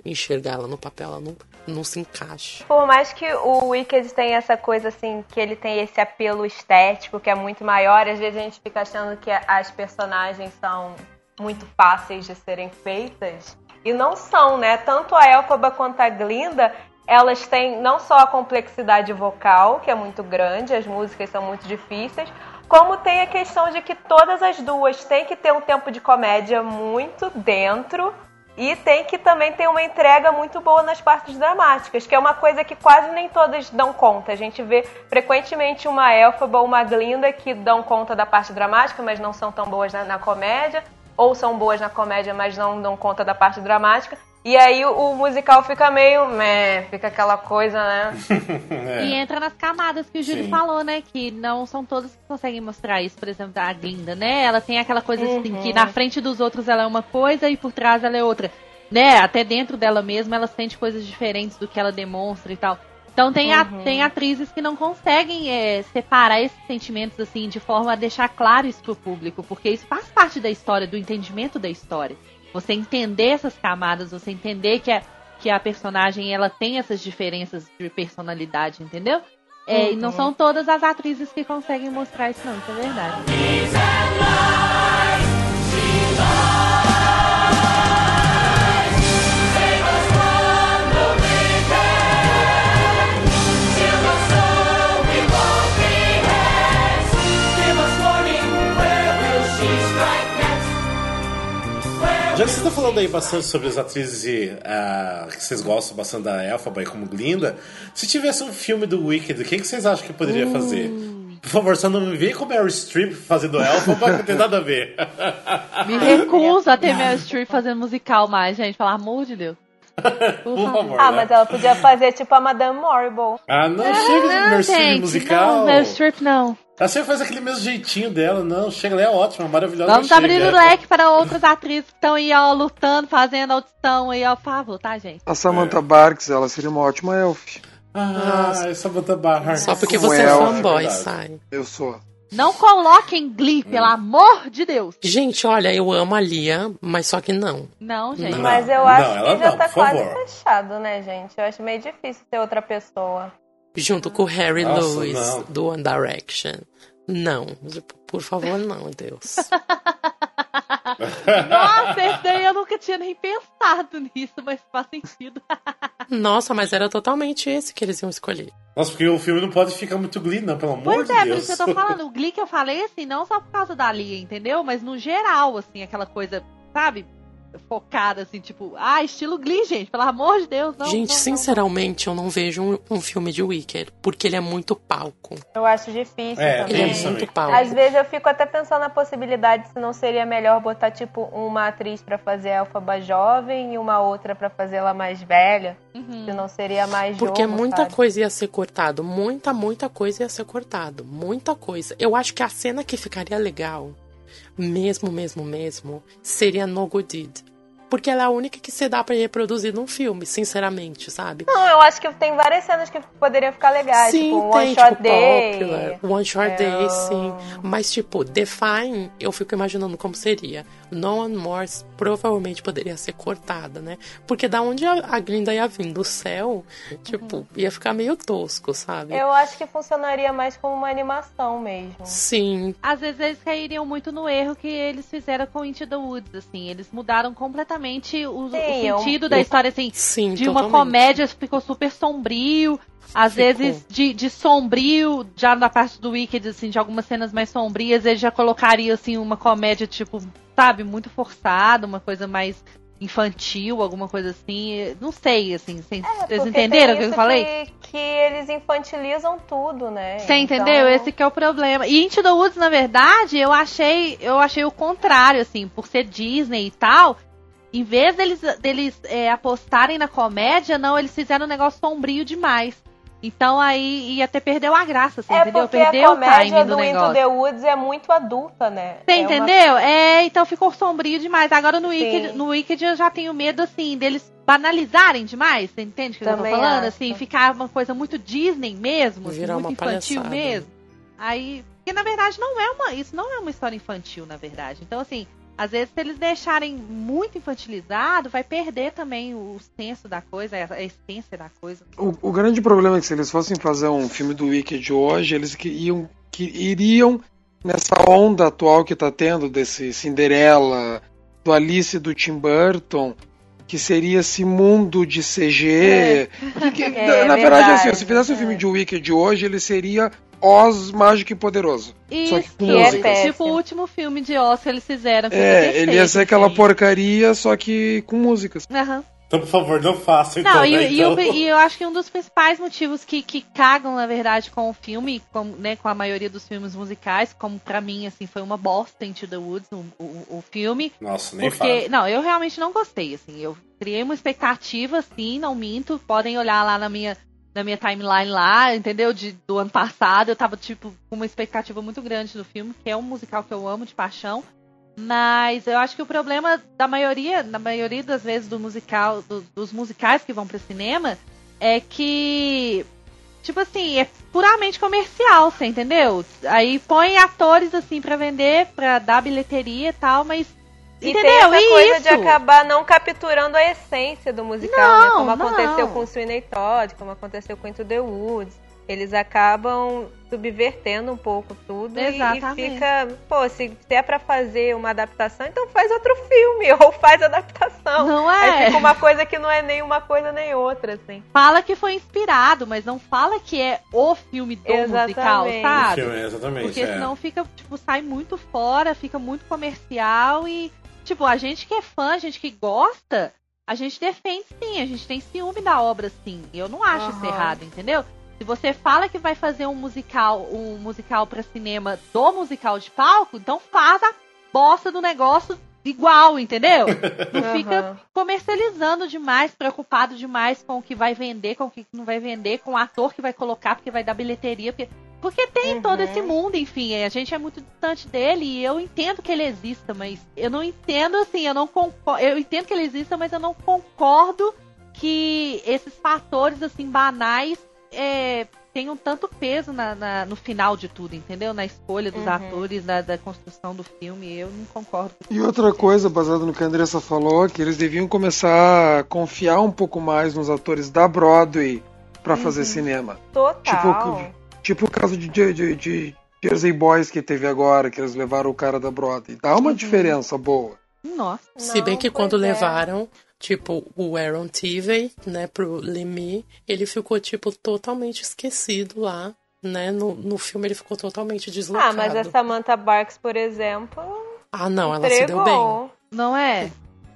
enxergar ela no papel. Ela não, não se encaixa.
Por mais que o Wicked tenha essa coisa assim, que ele tem esse apelo estético que é muito maior, às vezes a gente fica achando que as personagens são muito fáceis de serem feitas. E não são, né? Tanto a Elphaba quanto a Glinda, elas têm não só a complexidade vocal, que é muito grande, as músicas são muito difíceis, como tem a questão de que todas as duas têm que ter um tempo de comédia muito dentro e tem que também ter uma entrega muito boa nas partes dramáticas, que é uma coisa que quase nem todas dão conta. A gente vê frequentemente uma Elphaba ou uma Glinda que dão conta da parte dramática, mas não são tão boas na, na comédia, ou são boas na comédia, mas não dão conta da parte dramática. E aí o, o musical fica meio, meh, fica aquela coisa, né?
E entra nas camadas que o Júlio
Sim.
falou, né? Que não são todas que conseguem mostrar isso. Por exemplo, a Glinda, né? Ela tem aquela coisa assim
Uhum.
que na frente dos outros ela é uma coisa e por trás ela é outra. Né? Até dentro dela mesma ela sente coisas diferentes do que ela demonstra e tal. Então tem, a-
Uhum.
tem atrizes que não conseguem é, separar esses sentimentos assim de forma a deixar claro isso pro público, porque isso faz parte da história, do entendimento da história. Você entender essas camadas, você entender que a, que a personagem ela tem essas diferenças de personalidade, entendeu? É, E não são todas as atrizes que conseguem mostrar isso, não, isso é verdade.
Já que você tá falando aí bastante sobre as atrizes e, ah, que vocês gostam bastante da Elphaba e como Glinda, se tivesse um filme do Wicked, quem que vocês acham que poderia fazer? Por favor, só não me vem com Meryl Streep fazendo Elphaba, que não tem nada a ver.
Me recuso a ter Meryl Streep fazendo musical mais, gente, pelo amor de Deus.
Por favor.
Ah,
né?
mas ela podia fazer tipo a Madame Morrible.
Ah, não, chega de Meryl Streep musical.
não, Meryl Streep não.
Ela sempre faz aquele mesmo jeitinho dela, não. Chega, é ótima, maravilhosa.
Vamos abrir o leque para outras atrizes que estão aí, ó, lutando, fazendo audição aí, ó, por favor, tá, gente?
A Samantha Barks, ela seria uma ótima elf.
Ah, essa Samantha Barr.
Só porque você é
ela,
fanboy,
verdade.
sai.
Eu sou.
Não coloquem Glee, pelo amor de Deus.
Gente, olha, eu amo a Lia, mas só que não.
Não, gente.
Não.
Mas eu
não,
acho
ela
que já
não,
tá quase
favor.
fechado, né, gente? Eu acho meio difícil ter outra pessoa.
Junto com o Harry
Nossa,
Lewis,
não.
do One Direction. Não, por favor, não, Deus.
Nossa, esse daí eu nunca tinha nem pensado nisso, mas faz sentido.
Nossa, mas era totalmente esse que eles iam escolher.
Nossa, porque o filme não pode ficar muito Glee, não, pelo amor
Pois
de
é, por
Deus.
isso que eu tô falando. O Glee que eu falei, assim, não só por causa da Lia, entendeu? Mas no geral, assim, aquela coisa, sabe? Focada, assim, tipo, ah, estilo Glee, gente, pelo amor de Deus, não.
Gente,
não, não,
sinceramente, eu não vejo um, um filme de Wicked, porque ele é muito palco.
Eu acho difícil
É,
Ele
também.
é
Isso
muito palco.
Às vezes eu fico até pensando na possibilidade se não seria melhor botar, tipo, uma atriz pra fazer a Elfaba jovem e uma outra pra fazer ela mais velha.
Uhum.
Se não seria mais
Porque
jogo,
muita
sabe?
coisa ia ser cortado. Muita, muita coisa ia ser cortado. Muita coisa. Eu acho que a cena que ficaria legal, mesmo, mesmo, mesmo, seria No Good Deed. Porque ela é a única que se dá pra reproduzir num filme, sinceramente, sabe?
Não, eu acho que tem várias cenas que poderiam ficar legais.
Sim,
tipo, um
tem,
One Shot
tipo,
Day.
Popular, One Short
É,
Day, sim. Mas, tipo, Define, eu fico imaginando como seria. No One More provavelmente poderia ser cortada, né? Porque da onde a, a Glinda ia vir? Do céu? Tipo, ia ficar meio tosco, sabe?
Eu acho que funcionaria mais como uma animação mesmo.
Sim,
Às vezes eles cairiam muito no erro que eles fizeram com Into the Woods, assim. Eles mudaram completamente o, o
Sim, eu-
sentido da
eu-
história, assim.
sim,
de uma
totalmente.
comédia ficou super sombrio. Às
Ficou.
vezes, de, de sombrio, já na parte do Wicked, assim, de algumas cenas mais sombrias, ele já colocaria, assim, uma comédia, tipo, sabe, muito forçada, uma coisa mais infantil, alguma coisa assim. Não sei, assim, vocês
É,
vocês entenderam o que eu falei?
Que, que eles infantilizam tudo, né?
Você entendeu?
Então,
Esse que é o problema. E Into the Woods, na verdade, eu achei, eu achei o contrário, assim, por ser Disney e tal. Em vez deles, deles é, apostarem na comédia, não, eles fizeram um negócio sombrio demais. Então aí ia até perdeu a graça, você
É
entendeu? Perdeu
a
o timing do
do Into
negócio.
the Woods é muito adulta, né?
Você
É uma-
entendeu? É, então ficou sombrio demais. Agora no. Wicked, no Wicked eu já tenho medo, assim, deles banalizarem demais. Você entende o que eu tô
Também
falando?
acho.
Assim, ficar uma coisa muito Disney mesmo, assim,
Virar
muito
uma
infantil
palhaçada.
mesmo. Aí, porque na verdade não é uma, isso não é uma história infantil, na verdade. Então, assim, às vezes se eles deixarem muito infantilizado, vai perder também o senso da coisa, a essência da coisa.
O, o grande problema é que se eles fossem fazer um filme do Wicked hoje, eles que iam, que iriam nessa onda atual que tá tendo desse Cinderela, do Alice e do Tim Burton, que seria esse mundo de CG. Que-
É,
na, na verdade, assim, se fizesse um
é.
filme de Wicked hoje, ele seria Oz mágico e poderoso. Só que
Isso,
com
que é péssimo.
tipo o último filme de Oscar que eles fizeram. Que
É,
perfeito,
ele ia ser aquela
assim.
porcaria, só que com músicas.
Aham.
Então, por favor, não faça então.
Não,
né,
e, e
então.
eu, e eu acho que um dos principais motivos que, que cagam, na verdade, com o filme, com, né, com a maioria dos filmes musicais, como pra mim, assim, foi uma bosta Into the Woods, o, o, o filme.
Nossa, nem
Porque,
fala.
não, eu realmente não gostei, assim, eu criei uma expectativa, assim, não minto, podem olhar lá na minha, na minha timeline lá, entendeu, de, do ano passado, eu tava, tipo, com uma expectativa muito grande do filme, que é um musical que eu amo de paixão, mas eu acho que o problema da maioria, na maioria das vezes do musical, do- dos musicais que vão pro cinema, é que tipo assim, é puramente comercial, você entendeu? Aí põe atores assim pra vender, pra dar bilheteria e tal, mas
E
entendeu?
tem essa
E
coisa
isso?
de acabar não capturando a essência do musical, né?
Não,
Como
não.
aconteceu com o Sweeney Todd, como aconteceu com Into the Woods. Eles acabam subvertendo um pouco tudo e- e
Exatamente.
fica, pô, se, é pra fazer uma adaptação, então faz outro filme ou faz adaptação.
Não
Aí
é?
fica uma coisa que não é nem uma coisa nem outra, assim.
Fala que foi inspirado, mas não fala que é o filme do
Exatamente.
musical, sabe?
Filme, exatamente.
Porque
é.
senão fica, tipo, sai muito fora, fica muito comercial e, tipo, a gente que é fã, a gente que gosta, a gente defende sim, a gente tem ciúme da obra sim. Eu não acho isso
Aham.
errado, entendeu? Se você fala que vai fazer um musical, um musical para cinema do musical de palco, então faz a bosta do negócio igual, entendeu? Não fica comercializando demais, preocupado demais com o que vai vender, com o que não vai vender, com o ator que vai colocar, porque vai dar bilheteria, porque, porque tem
Uhum.
todo esse mundo, enfim, a gente é muito distante dele e eu entendo que ele exista, mas eu não entendo assim, eu não concordo, eu entendo que ele exista, mas eu não concordo que esses fatores assim banais é, tenham tanto peso na, na- no final de tudo, entendeu? Na escolha dos
Uhum.
atores, da, da construção do filme, eu não concordo.
E outra coisa, baseado no que a Andressa falou, que eles deviam começar a confiar um pouco mais nos atores da Broadway pra fazer cinema.
Total.
Tipo, tipo o caso de, de, de- de Jersey Boys que teve agora, que eles levaram o cara da Broadway. Dá uma diferença boa.
Nossa.
Se bem
Não,
que quando
é.
levaram, tipo, o Aaron Tivey, né, pro Lemmy, ele ficou, tipo, totalmente esquecido lá, né? No, no filme ele ficou totalmente deslocado.
Ah, mas a Samantha Barks, por exemplo,
Ah, não, ela se deu bem.
entregou.
Não é?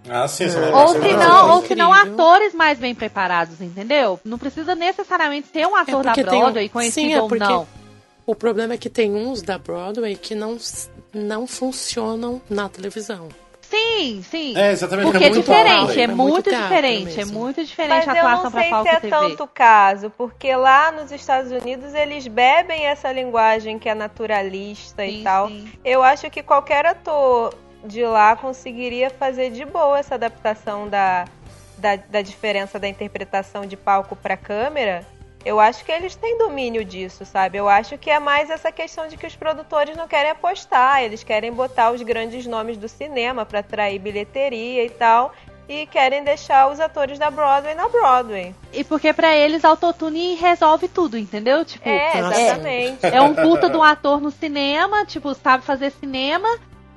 Ah, sim,
É.
não
Ou se
não-
não, ou se não atores mais bem preparados, entendeu? Não precisa necessariamente ser um ator da
porque tem um-
Broadway conhecido
Sim, é
ou não.
O problema é que tem uns da Broadway que não, não funcionam na televisão.
Sim, sim.
É, exatamente.
Porque
é
é
muito
diferente, é
É muito
diferente, é
mesmo.
muito diferente
Mas
a
eu
atuação
sei
palco
se é
e TV.
tanto o caso, porque lá nos Estados Unidos eles bebem essa linguagem que é naturalista e
Sim,
tal.
sim.
Eu acho que qualquer ator de lá conseguiria fazer de boa essa adaptação da, da, da diferença da interpretação de palco para câmera. Eu acho que eles têm domínio disso, sabe? Eu acho que é mais essa questão de que os produtores não querem apostar, eles querem botar os grandes nomes do cinema para atrair bilheteria e tal, e querem deixar os atores da Broadway na Broadway.
E porque pra eles autotune resolve tudo, entendeu? Tipo,
É,
Nossa.
exatamente.
é um puta de um ator no cinema, tipo, sabe fazer cinema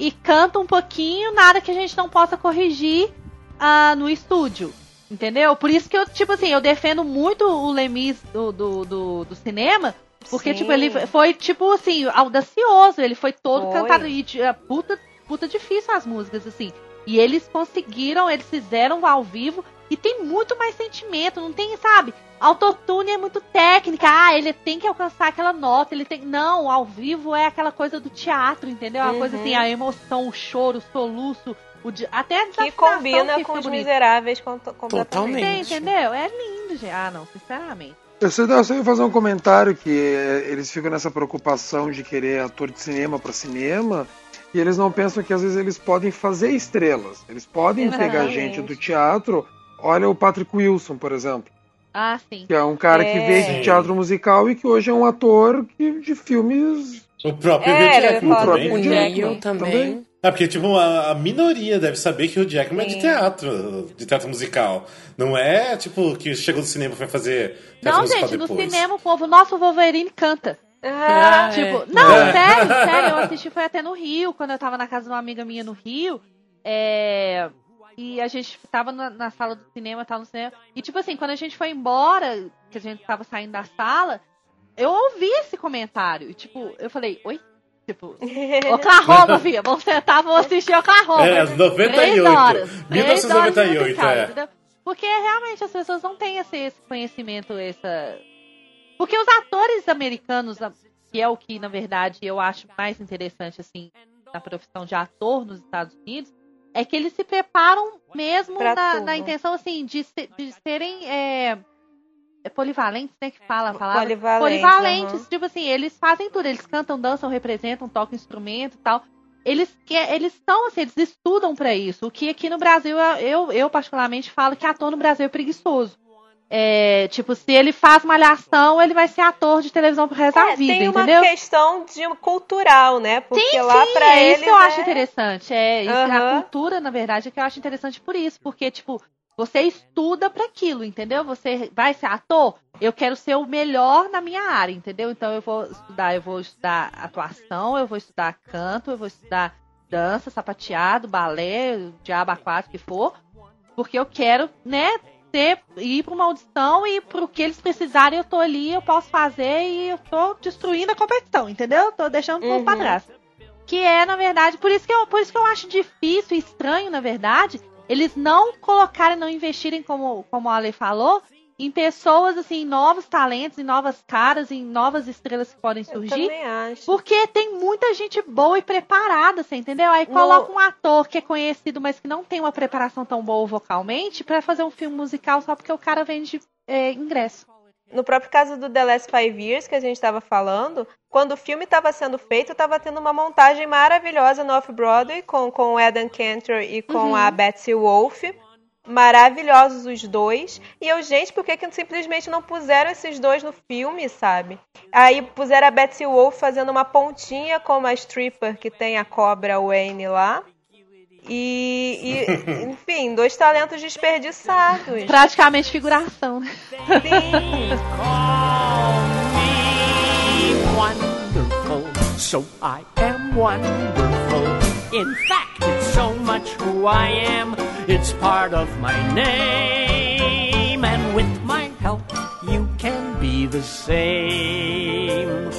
e canta um pouquinho, nada que a gente não possa corrigir ah, no estúdio. Entendeu? Por isso que eu, tipo assim, eu defendo muito o Lemis do, do, do, do cinema, porque,
Sim.
tipo, ele foi, tipo assim, audacioso, ele foi todo
Foi.
cantado. E é puta, puta difícil as músicas, assim. E eles conseguiram, eles fizeram ao vivo e tem muito mais sentimento, não tem, sabe? Autotune é muito técnica, ah, ele tem que alcançar aquela nota, ele tem. Não, ao vivo é aquela coisa do teatro, entendeu? A
Uhum.
coisa assim, a emoção, o choro, o soluço, O di- Até a
Que combina
que
com os
bonito.
miseráveis com- completamente.
Totalmente.
Você entendeu? É lindo, gente. Ah, não, sinceramente.
Eu só, eu só ia fazer um comentário que é, eles ficam nessa preocupação de querer ator de cinema para cinema e eles não pensam que às vezes eles podem fazer estrelas. Eles podem pegar
Exatamente.
gente do teatro. Olha o Patrick Wilson, por exemplo,
Ah, sim.
que é um cara que
É.
veio
Sim.
de teatro musical e que hoje é um ator que- de filmes.
O próprio
É,
Hugh Jackman
O
Hugh
né?
Neil
Jackman.
também.
Também.
É, porque, tipo, a, a minoria deve saber que o Jackman é de
Sim.
teatro, de teatro musical. Não é, tipo, que chegou do cinema e foi fazer teatro
Não, gente, no
depois.
cinema o povo, nosso Wolverine canta.
Ah,
Ah,
Tipo,
é.
não,
É.
sério, sério, eu assisti foi até no Rio, quando eu tava na casa de uma amiga minha no Rio. É, E a gente tava na, na sala do cinema, tava no cinema. E tipo assim, quando a gente foi embora, que a gente tava saindo da sala, eu ouvi esse comentário. E tipo, eu falei, oi? Tipo, Oklahoma, filha, vamos sentar, vamos assistir Oklahoma.
É, 98,
Três horas,
1998,
três horas de musical,
é.
entendeu? Porque realmente as pessoas não têm esse, esse conhecimento, essa. Porque os atores americanos, que é o que, na verdade, eu acho mais interessante, assim, na profissão de ator nos Estados Unidos, é que eles se preparam mesmo na, na intenção, assim, de, de serem é, é polivalentes, né? Que fala a palavra.
Polivalentes, aham.
tipo assim, eles fazem tudo, eles cantam, dançam, representam, tocam instrumento e tal. Eles que eles estão assim, eles estudam pra isso. O que aqui no Brasil eu, eu particularmente falo que ator no Brasil é preguiçoso. É, tipo, se ele faz malhação, ele vai ser ator de televisão pro resto da
É,
vida,
tem uma
entendeu?
questão de cultural, né? Porque
Sim,
lá
sim,
pra
é isso que eu acho
é-
interessante. É isso, a
Aham.
cultura, na verdade, é que eu acho interessante por isso. Porque, tipo, você estuda pra aquilo, entendeu? Você vai ser ator, eu quero ser o melhor na minha área, entendeu? Então eu vou estudar, eu vou estudar atuação, eu vou estudar canto, eu vou estudar dança, sapateado, balé, diabo aquático que for. Porque eu quero, né, ir pra uma audição e pro que eles precisarem eu tô ali, eu posso fazer e eu tô destruindo a competição, entendeu? Tô deixando o povo pra
Uhum.
trás. Que é, na verdade, por isso que eu, por isso que eu acho difícil e estranho, na verdade, eles não colocarem, não investirem, como, como a Ale falou, em pessoas, assim, em novos talentos, em novas caras, em novas estrelas que podem
Eu
surgir.
também acho.
Porque tem muita gente boa e preparada, você entendeu? Aí
No-
coloca um ator que é conhecido, mas que não tem uma preparação tão boa vocalmente, pra fazer um filme musical só porque o cara vende é, ingresso.
No próprio caso do The Last Five Years, que a gente estava falando, quando o filme estava sendo feito, estava tendo uma montagem maravilhosa no Off-Broadway com, com o Adam Cantor e com
Uhum.
a Betsy Wolfe. Maravilhosos os dois. E eu, gente, por que, que simplesmente não puseram esses dois no filme, sabe? Aí puseram a Betsy Wolfe fazendo uma pontinha como a stripper que tem a cobra Wayne lá. E, e, enfim, dois talentos desperdiçados.
Praticamente figuração?
Sim.
wonderful. So I am wonderful. In fact, it's so much who I am. It's part of my name. And with my help, you can be the same.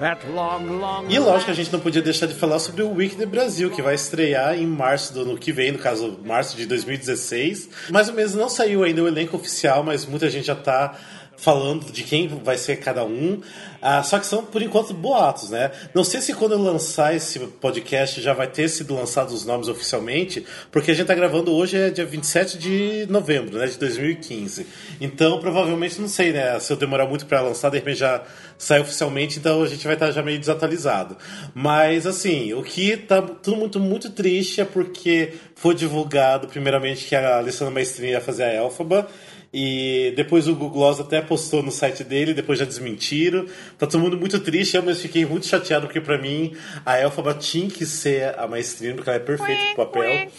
At long, long
E lógico que a gente não podia deixar de falar sobre o Weekend Brasil, que vai estrear em março do ano que vem, no caso, março de 2016. Mais ou menos não saiu ainda o elenco oficial, mas muita gente já tá falando de quem vai ser cada um. Ah, só que são, por enquanto, boatos, né? Não sei se quando eu lançar esse podcast já vai ter sido lançado os nomes oficialmente, porque a gente tá gravando hoje é dia 27 de novembro, né? De 2015. Então, provavelmente, não sei, né? Se eu demorar muito para lançar, de repente já sai oficialmente, então a gente vai estar já meio desatualizado. Mas, assim, o que tá tudo muito, muito triste é porque foi divulgado, primeiramente, que a Alessandra Maestrini ia fazer a Elfaba. E depois o Google Gloss até postou no site dele, depois já desmentiram. Tá todo mundo muito triste, eu mesmo fiquei muito chateado, porque pra mim a Elfaba tinha que ser a maestrina, porque ela é perfeita pro papel.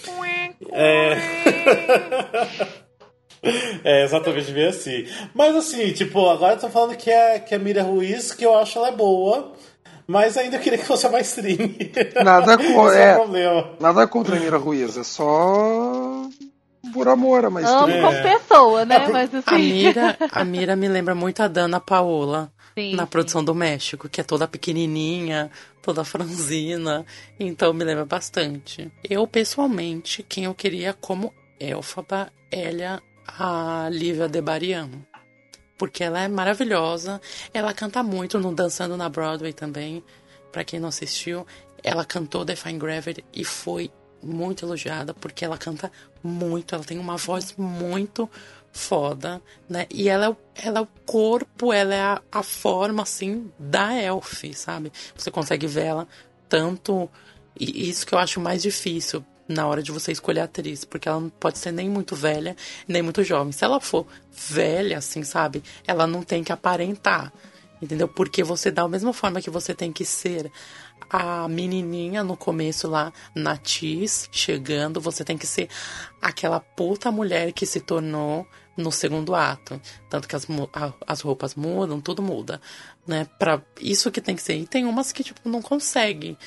É. É exatamente bem assim. Mas assim, tipo, agora eu tô falando que é, que é Miriam Ruiz, que eu acho ela é boa. Mas ainda eu queria que fosse a maestrine.
Nada
Esse é
é. Nada contra a Mira Ruiz, é só por amor a
Amo
maestria.
como pessoa, né?
É,
Mas assim.
A Mira, a Mira me lembra muito a Dana Paola
Sim,
na
sim.
produção do México, que é toda pequenininha, toda franzina, então me lembra bastante. Eu, pessoalmente, quem eu queria como Elfaba era a Lívia Debarian. Porque ela é maravilhosa, ela canta muito no Dançando na Broadway também, pra quem não assistiu. Ela cantou Define Gravity e foi muito elogiada porque ela canta muito, ela tem uma voz muito foda, né? E ela é, o- ela é o corpo, ela é a, a forma, assim, da Elf, sabe? Você consegue ver ela tanto. E isso que eu acho mais difícil na hora de você escolher a atriz, porque ela não pode ser nem muito velha, nem muito jovem. Se ela for velha, assim, sabe? Ela não tem que aparentar. Entendeu? Porque você, da mesma forma que você tem que ser a menininha no começo lá, na Tis, chegando, você tem que ser aquela puta mulher que se tornou no segundo ato. Tanto que as, as roupas mudam, tudo muda, né? Pra isso que tem que ser. E tem umas que, tipo, não conseguem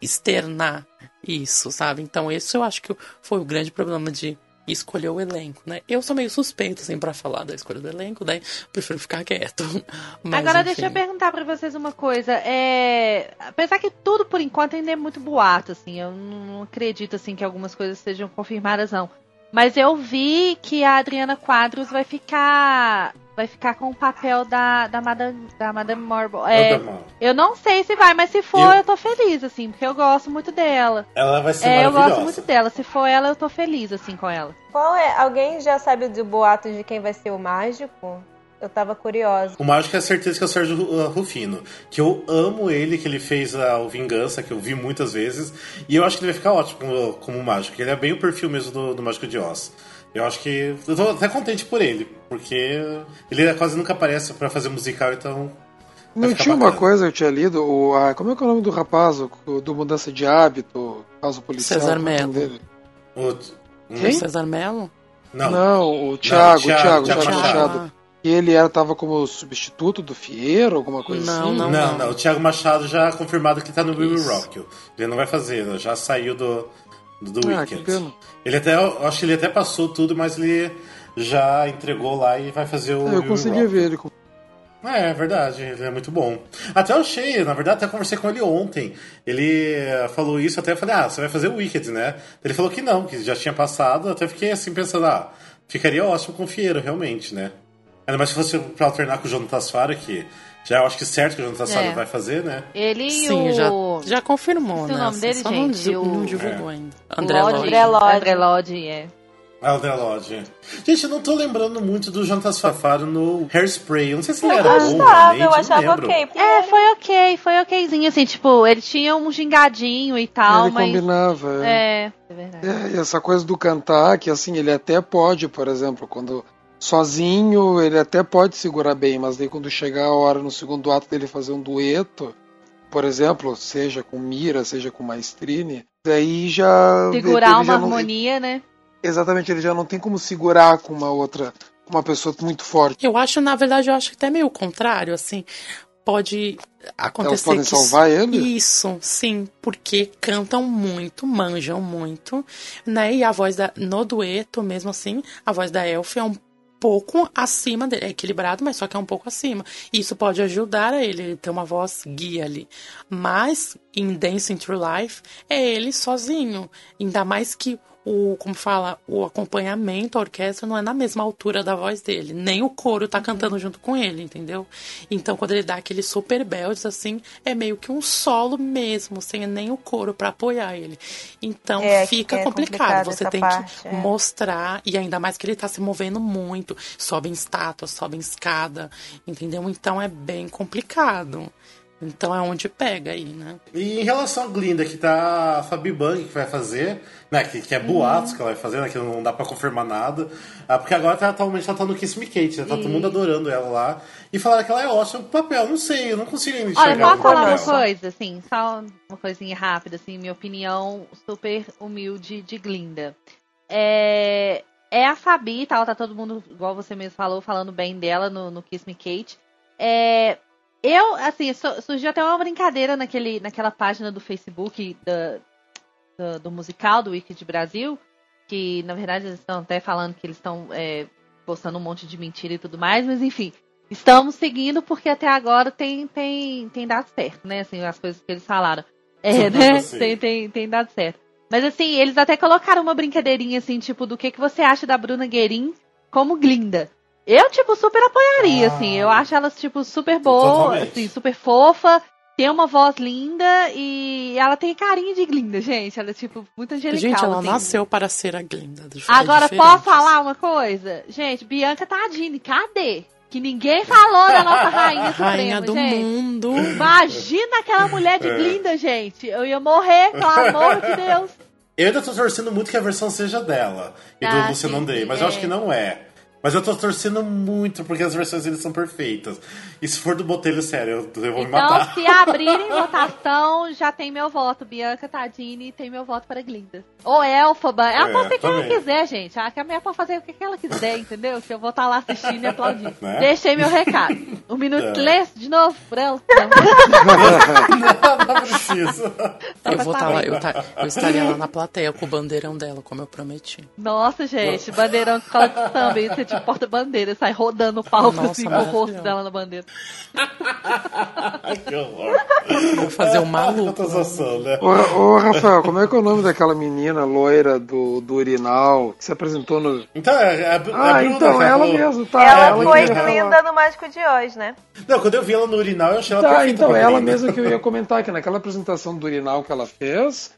externar isso, sabe? Então, esse eu acho que foi o grande problema de escolher o elenco, né? Eu sou meio suspeito, assim, pra falar da escolha do elenco, daí prefiro ficar quieto. Mas,
Agora
enfim.
deixa eu perguntar pra vocês uma coisa. É... Apesar que tudo por enquanto ainda é muito boato, assim, eu não acredito assim que algumas coisas sejam confirmadas, não. Mas eu vi que a Adriana Quadros vai ficar. Vai ficar com o papel da, da Madame, da Madame Marble. É, eu não sei se vai, mas se for,
Eu-
eu, tô feliz, assim, porque eu gosto muito dela.
Ela vai ser
É, eu gosto muito dela. Se for ela, eu tô feliz, assim, com ela.
Qual é? Alguém já sabe do boato de quem vai ser o mágico? Eu tava curiosa.
O mágico é certeza que é o Sérgio uh, Rufino. Que eu amo ele, que ele fez a, o Vingança, que eu vi muitas vezes. E eu acho que ele vai ficar ótimo como, como mágico. que Ele é bem o perfil mesmo do, do Mágico de Oz. Eu acho que. Eu tô até contente por ele. Porque ele quase nunca aparece pra fazer musical, então.
Não tinha uma
bacana.
coisa, eu tinha lido, o, a, como é que é o nome do rapaz, o, do Mudança de Hábito, caso policial?
César
qual é o nome
Mello.
dele?
O,
Quem?
César Melo?
Não, o Thiago, o
Thiago,
Thiago,
Thiago
Thiago
Machado.
Machado. E ele era, tava como substituto do Fieiro, alguma coisa
Não,
assim?
não,
Não, não, o Thiago Machado já confirmado que tá no Will. Rock. Ele não vai fazer, já saiu do, do, do
Ah,
Weekend.
que pena.
Ele até, eu acho que ele até passou tudo, mas ele já entregou lá e vai fazer o.
É, eu
Rock.
ver ele com
É, é verdade, ele é muito bom. Até eu achei, na verdade, até conversei com ele ontem. Ele eh, falou isso, até eu falei, ah, você vai fazer o Wicked, né? Ele falou que não, que já tinha passado, até fiquei assim pensando, ah, ficaria ótimo com o Fieiro, realmente, né? Ainda mais se fosse pra alternar com o Jonatas Faro, que já eu acho que certo que o Jonatas
É.
Faro vai fazer, né?
Ele e
Sim,
o.
já, já confirmou,
Esqueci o
né?
nome dele,
Só não,
gente,
di-
o-
não divulgou
É.
ainda. André
Lodge.
André Lodge.
André Lodge, é.
Ah, o The Lodge. Gente, eu não tô lembrando muito do Jonatas Faro no Hairspray. Eu não sei se ele era
Eu
bom,
gostava,
realmente,
eu
não
achava ok.
É, foi ok, foi okzinho, assim, tipo, ele tinha um gingadinho e tal,
ele
mas.
combinava. é.
É, é verdade.
É, e essa coisa do cantar, que assim, ele até pode, por exemplo, quando sozinho, ele até pode segurar bem, mas daí quando chegar a hora no segundo ato dele fazer um dueto, por exemplo, seja com Mira, seja com Maestrine, daí já.
Segurar uma
já não-
harmonia, né?
exatamente, ele já não tem como segurar com uma outra, com uma pessoa muito forte.
Eu acho, na verdade, eu acho até meio o contrário, assim. Pode acontecer
Elas podem
que
salvar ele?
Isso, sim, porque cantam muito, manjam muito, né? E a voz da no dueto, mesmo assim, a voz da Elf é um pouco acima dele, é equilibrado, mas só que é um pouco acima. Isso pode ajudar a ele, ter uma voz guia ali. Mas em Dancing Through Life é ele sozinho, ainda mais que o, como fala, o acompanhamento, a orquestra não é na mesma altura da voz dele, nem o coro tá cantando junto com ele, entendeu? Então quando ele dá aqueles super belts assim, é meio que um solo mesmo, sem nem o coro pra apoiar ele. Então
É,
fica
é
complicado,
complicado
você tem
parte,
que
é.
mostrar e ainda mais que ele tá se movendo muito, sobe em estátua, sobe em escada, entendeu? Então é bem complicado. Então é onde pega aí, né?
E em relação a Glinda, que tá a Fabi Bang que vai fazer, né? Que, que é boatos que ela vai fazer, né? Que não dá pra confirmar nada. Ah, porque agora tá, atualmente ela tá no Kiss Me Kate, né? Tá todo mundo adorando ela lá. E falaram que ela é ótima pro papel. Não sei, eu não consigo ainda enxergar
Olha, posso falar uma coisa, assim, só uma coisinha rápida, assim, minha opinião super humilde de Glinda. É, é a Fabi, tá? Tá todo mundo, igual você mesmo falou, falando bem dela no, no Kiss Me Kate. É, eu, assim, su- surgiu até uma brincadeira naquele, naquela página do Facebook da- do, do musical do Wicked Brasil, que na verdade eles estão até falando que eles estão é, postando um monte de mentira e tudo mais, mas enfim. Estamos seguindo porque até agora tem, tem, tem dado certo, né? Assim, as coisas que eles falaram. É, né? Tem, tem, tem dado certo. Mas assim, eles até colocaram uma brincadeirinha assim, tipo, do que, que você acha da Bruna Guerin como Glinda. Eu, tipo, super apoiaria,
Ah.
assim. Eu acho elas, tipo, super boa, assim, super fofa. tem uma voz linda e ela tem carinha de Glinda, gente. Ela é, tipo, muito angelical.
Gente, ela
assim.
nasceu para ser a Glinda. É
Agora,
diferente.
posso falar uma coisa? Gente, Bianca Tadini, cadê? Que ninguém falou da nossa rainha suprema,
Rainha do
gente.
mundo.
Imagina aquela mulher de
É.
Glinda, gente. Eu ia morrer, pelo amor de Deus.
Eu ainda tô torcendo muito que a versão seja dela e do
Ah,
Luciano
sim,
Andrei,
sim,
mas eu
é.
acho que não é. Mas eu tô torcendo muito porque as versões deles são perfeitas. E se for do Botelho, sério, eu, eu vou me
Então,
matar.
se abrirem votação, já tem meu voto. Bianca Tadini tem meu voto para Glinda. Ou Elfaba. Ela
É,
pode ser o que ela quiser, gente. A a mulher pode fazer o que ela quiser, entendeu? Se eu vou estar lá assistindo e aplaudindo.
Né?
Deixei meu recado. Um minuto
É.
de novo pra ela.
não precisa.
Só
Eu vou estar
saber.
lá, eu, tá- eu estaria lá na plateia com o bandeirão dela, como eu prometi.
Nossa, gente, bandeirão de escola de samba. Isso é tipo porta-bandeira. Sai rodando o palco
Nossa,
assim com o rosto
maravilhoso.
dela na bandeira.
que horror.
Vou fazer um maluco.
sensação, né?
Ô, ô, Rafael, como é que é o nome daquela menina loira do, do urinal que se apresentou no.
Então, é, é a, Bru-
Ah,
a Bruna
então, ela
falou.
mesmo, tá?
ela
ela
foi linda no Mágico de hoje, né?
Não, quando eu vi ela no urinal, eu achei ela
Tá,
perfeita.
então, ela mesma que eu ia comentar que naquela apresentação do urinal que ela fez,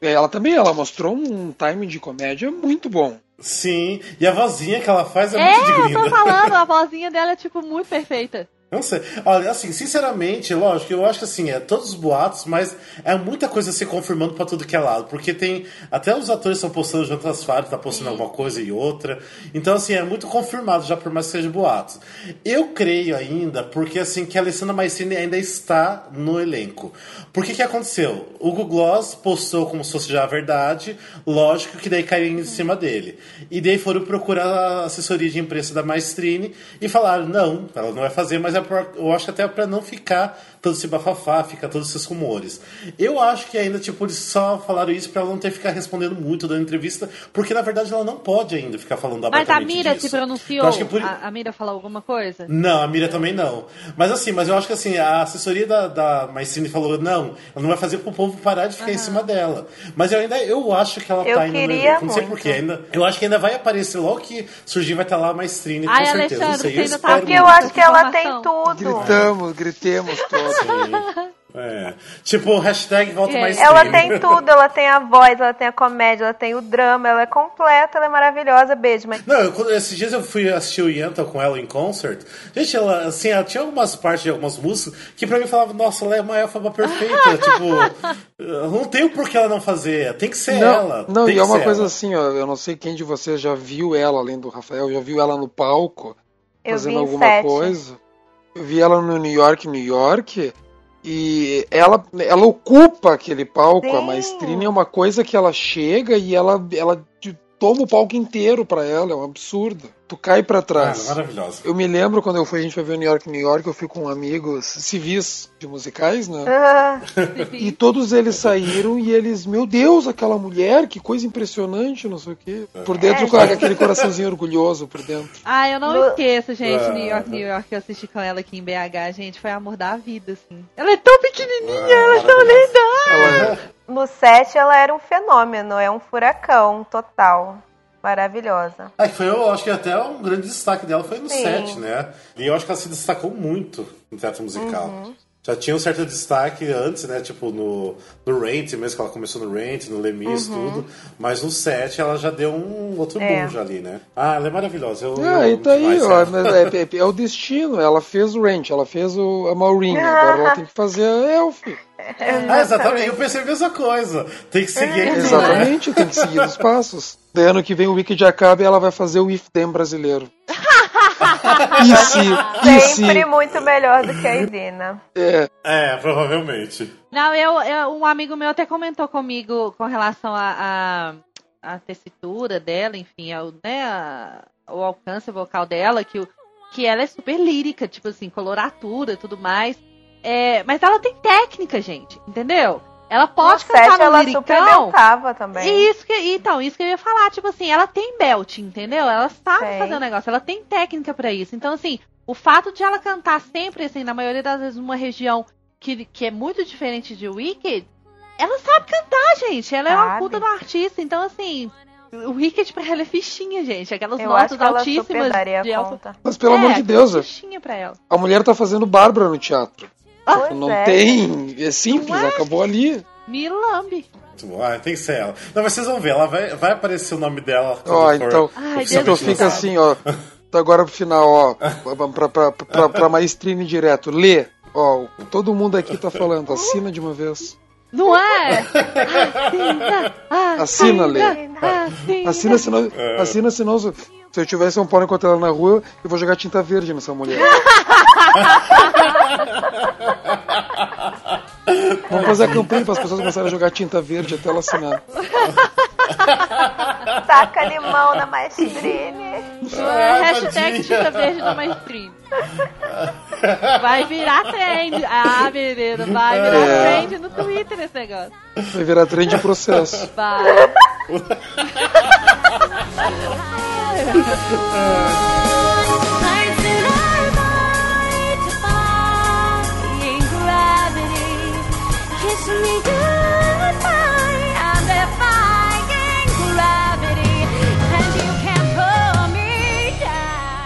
ela também ela mostrou um timing de comédia muito bom.
Sim, e a vozinha que ela faz é,
É,
muito de
eu
Glinda.
tô falando, a vozinha dela é tipo muito perfeita.
Não sei. Olha, assim, sinceramente, lógico, eu acho que assim, é todos os boatos, mas é muita coisa se confirmando pra tudo que é lado. Porque tem. Até os atores estão postando junto às fases, tá postando alguma coisa e outra. Então, assim, é muito confirmado já, por mais que seja boatos. Eu creio ainda, porque assim, que a Alessandra Maestrini ainda está no elenco. Por que que aconteceu? O Google Gloss postou como se fosse já a verdade, lógico que daí caiu em cima dele. E daí foram procurar a assessoria de imprensa da Maestrini e falaram: não, ela não vai fazer, mas é por- eu acho que até para não ficar todo esse bafafá, ficar todos esses rumores. Eu acho que ainda, tipo, eles só falaram isso pra ela não ter que ficar respondendo muito dando entrevista, porque na verdade ela não pode ainda ficar falando
Mas a
abertamente
Mira
disso.
se pronunciou?
Eu acho que por-
A, a Mira falou alguma coisa?
não, a Mira também não. Mas assim, mas eu acho que assim, a assessoria da, da Maicine falou, não, ela não vai fazer pro povo parar de ficar em cima dela. Mas eu ainda eu acho que ela
Eu
tá indo no. Não sei porquê. Ainda, eu acho que ainda vai aparecer logo que surgir, vai estar lá a Maestrine, com
Ai,
certeza. não
Alexandre,
sei,
você
eu
tá
espero
Porque eu acho que ela tem. Tudo.
Gritamos, gritemos todos.
É. Tipo, hashtag volta
É.
Maestrine.
Ela tem tudo, ela tem a voz, ela tem a comédia, ela tem o drama, ela é completa, ela é maravilhosa. Beijo, mas
Não, eu, quando- esses dias eu fui assistir o Yenta com ela em concert. Gente, ela, assim, ela tinha algumas partes de algumas músicas que pra mim falavam, nossa, ela é uma elfaba perfeita. tipo, não tem o porquê ela não fazer. Tem que ser
Não,
ela.
não
tem
e é uma coisa
ela.
assim, ó, eu não sei quem de vocês já viu ela, além do Rafael, já viu ela no palco,
eu
fazendo alguma
sete.
coisa. Eu vi ela no New York, New York, e ela, ela ocupa aquele palco. A
Sim.
Maestrine é uma coisa que ela chega e ela, ela toma o palco inteiro pra ela, é um absurdo. Tu cai pra
Ah,
trás.
maravilhosa.
Eu me lembro quando eu fui, a gente foi ver o New York, New York, eu fui com amigos civis de musicais, né?
Ah,
E todos eles saíram e eles, meu Deus, aquela mulher, que coisa impressionante, não sei o quê. Por dentro,
É,
com aquele coraçãozinho orgulhoso por dentro.
Ah, eu não esqueço, gente,
Ah.
New York, New York, eu assisti com ela aqui em BH, gente, foi amor da vida, assim. Ela é tão pequenininha, ela é tão linda.
Ela é-
no set ela era um fenômeno, é um furacão total. Maravilhosa.
É, foi, eu acho que até um grande destaque dela foi no
Sim.
set, né? E eu acho que ela se destacou muito no teatro musical.
Uhum.
Já tinha um certo destaque antes, né? Tipo, no, no Rent mesmo, que ela começou no Rent, no Lemis, tudo. Mas no set ela já deu um outro
Uhum. É.
boom já ali, né? Ah, ela é maravilhosa. Eu,
Ah,
eu
e tá aí, ó, mas é, é- é o destino. Ela fez o Ranch, ela fez o, a Maureen, agora ela tem que fazer a Elf.
Ah, exatamente. Eu pensei a mesma coisa. Tem que seguir
Uhum.
aqui.
Exatamente, tem que seguir os passos. Daí ano que vem o Wicked acaba e ela vai fazer o If Them brasileiro. e se, e se,
Sempre muito melhor do que a Idina.
é,
É, provavelmente.
Não, eu, eu- um amigo meu até comentou comigo com relação à a, a, tessitura dela, enfim, ao, né, a- o alcance vocal dela, que, que ela é super lírica, tipo assim, coloratura e tudo mais. É, mas ela tem técnica, gente, entendeu? Ela pode
no set
cantar no
ela
liricão.
também.
E Isso que, então, isso que eu ia falar, tipo assim, ela tem belt, entendeu? Ela sabe
Tem.
fazer o negócio, ela tem técnica pra isso. Então, assim, o fato de ela cantar sempre, assim, na maioria das vezes, numa região que, que é muito diferente de Wicked, ela sabe cantar, gente. Ela é uma
Sabe.
puta do artista. Então, assim, o Wicked pra ela é fichinha, gente. Aquelas
Eu acho
notas
que ela
altíssimas
super daria
de
mas pelo
é,
amor de Deus,
fichinha pra ela.
a mulher tá fazendo Bárbara no teatro.
Pois
Não
é.
tem. É simples, acabou ali.
Me lambe.
Ah, tem que ser ela. Não, mas vocês vão ver, ela vai, vai aparecer o nome dela.
Ó,
for
então.
Ai,
Então fica assim, ó. Então agora pro final, ó. Pra, pra, pra, pra maestrine direto. Lê. Ó, todo mundo aqui tá falando. Assina de uma vez.
Não é? Assina,
Assina, Lê.
assina.
Assina, senão. Assina, senão. Se se eu tivesse um pau encontrar ela na rua, eu vou jogar tinta verde nessa mulher. Vamos fazer a campanha para as pessoas começarem a jogar tinta verde até ela assinar.
Taca limão na maestrine.
É, hashtag tinta verde na mainstream. Vai virar trend. Ah, menino, vai virar
É.
trend no Twitter esse negócio.
Vai virar trem de processo.
Vai.
Kiss me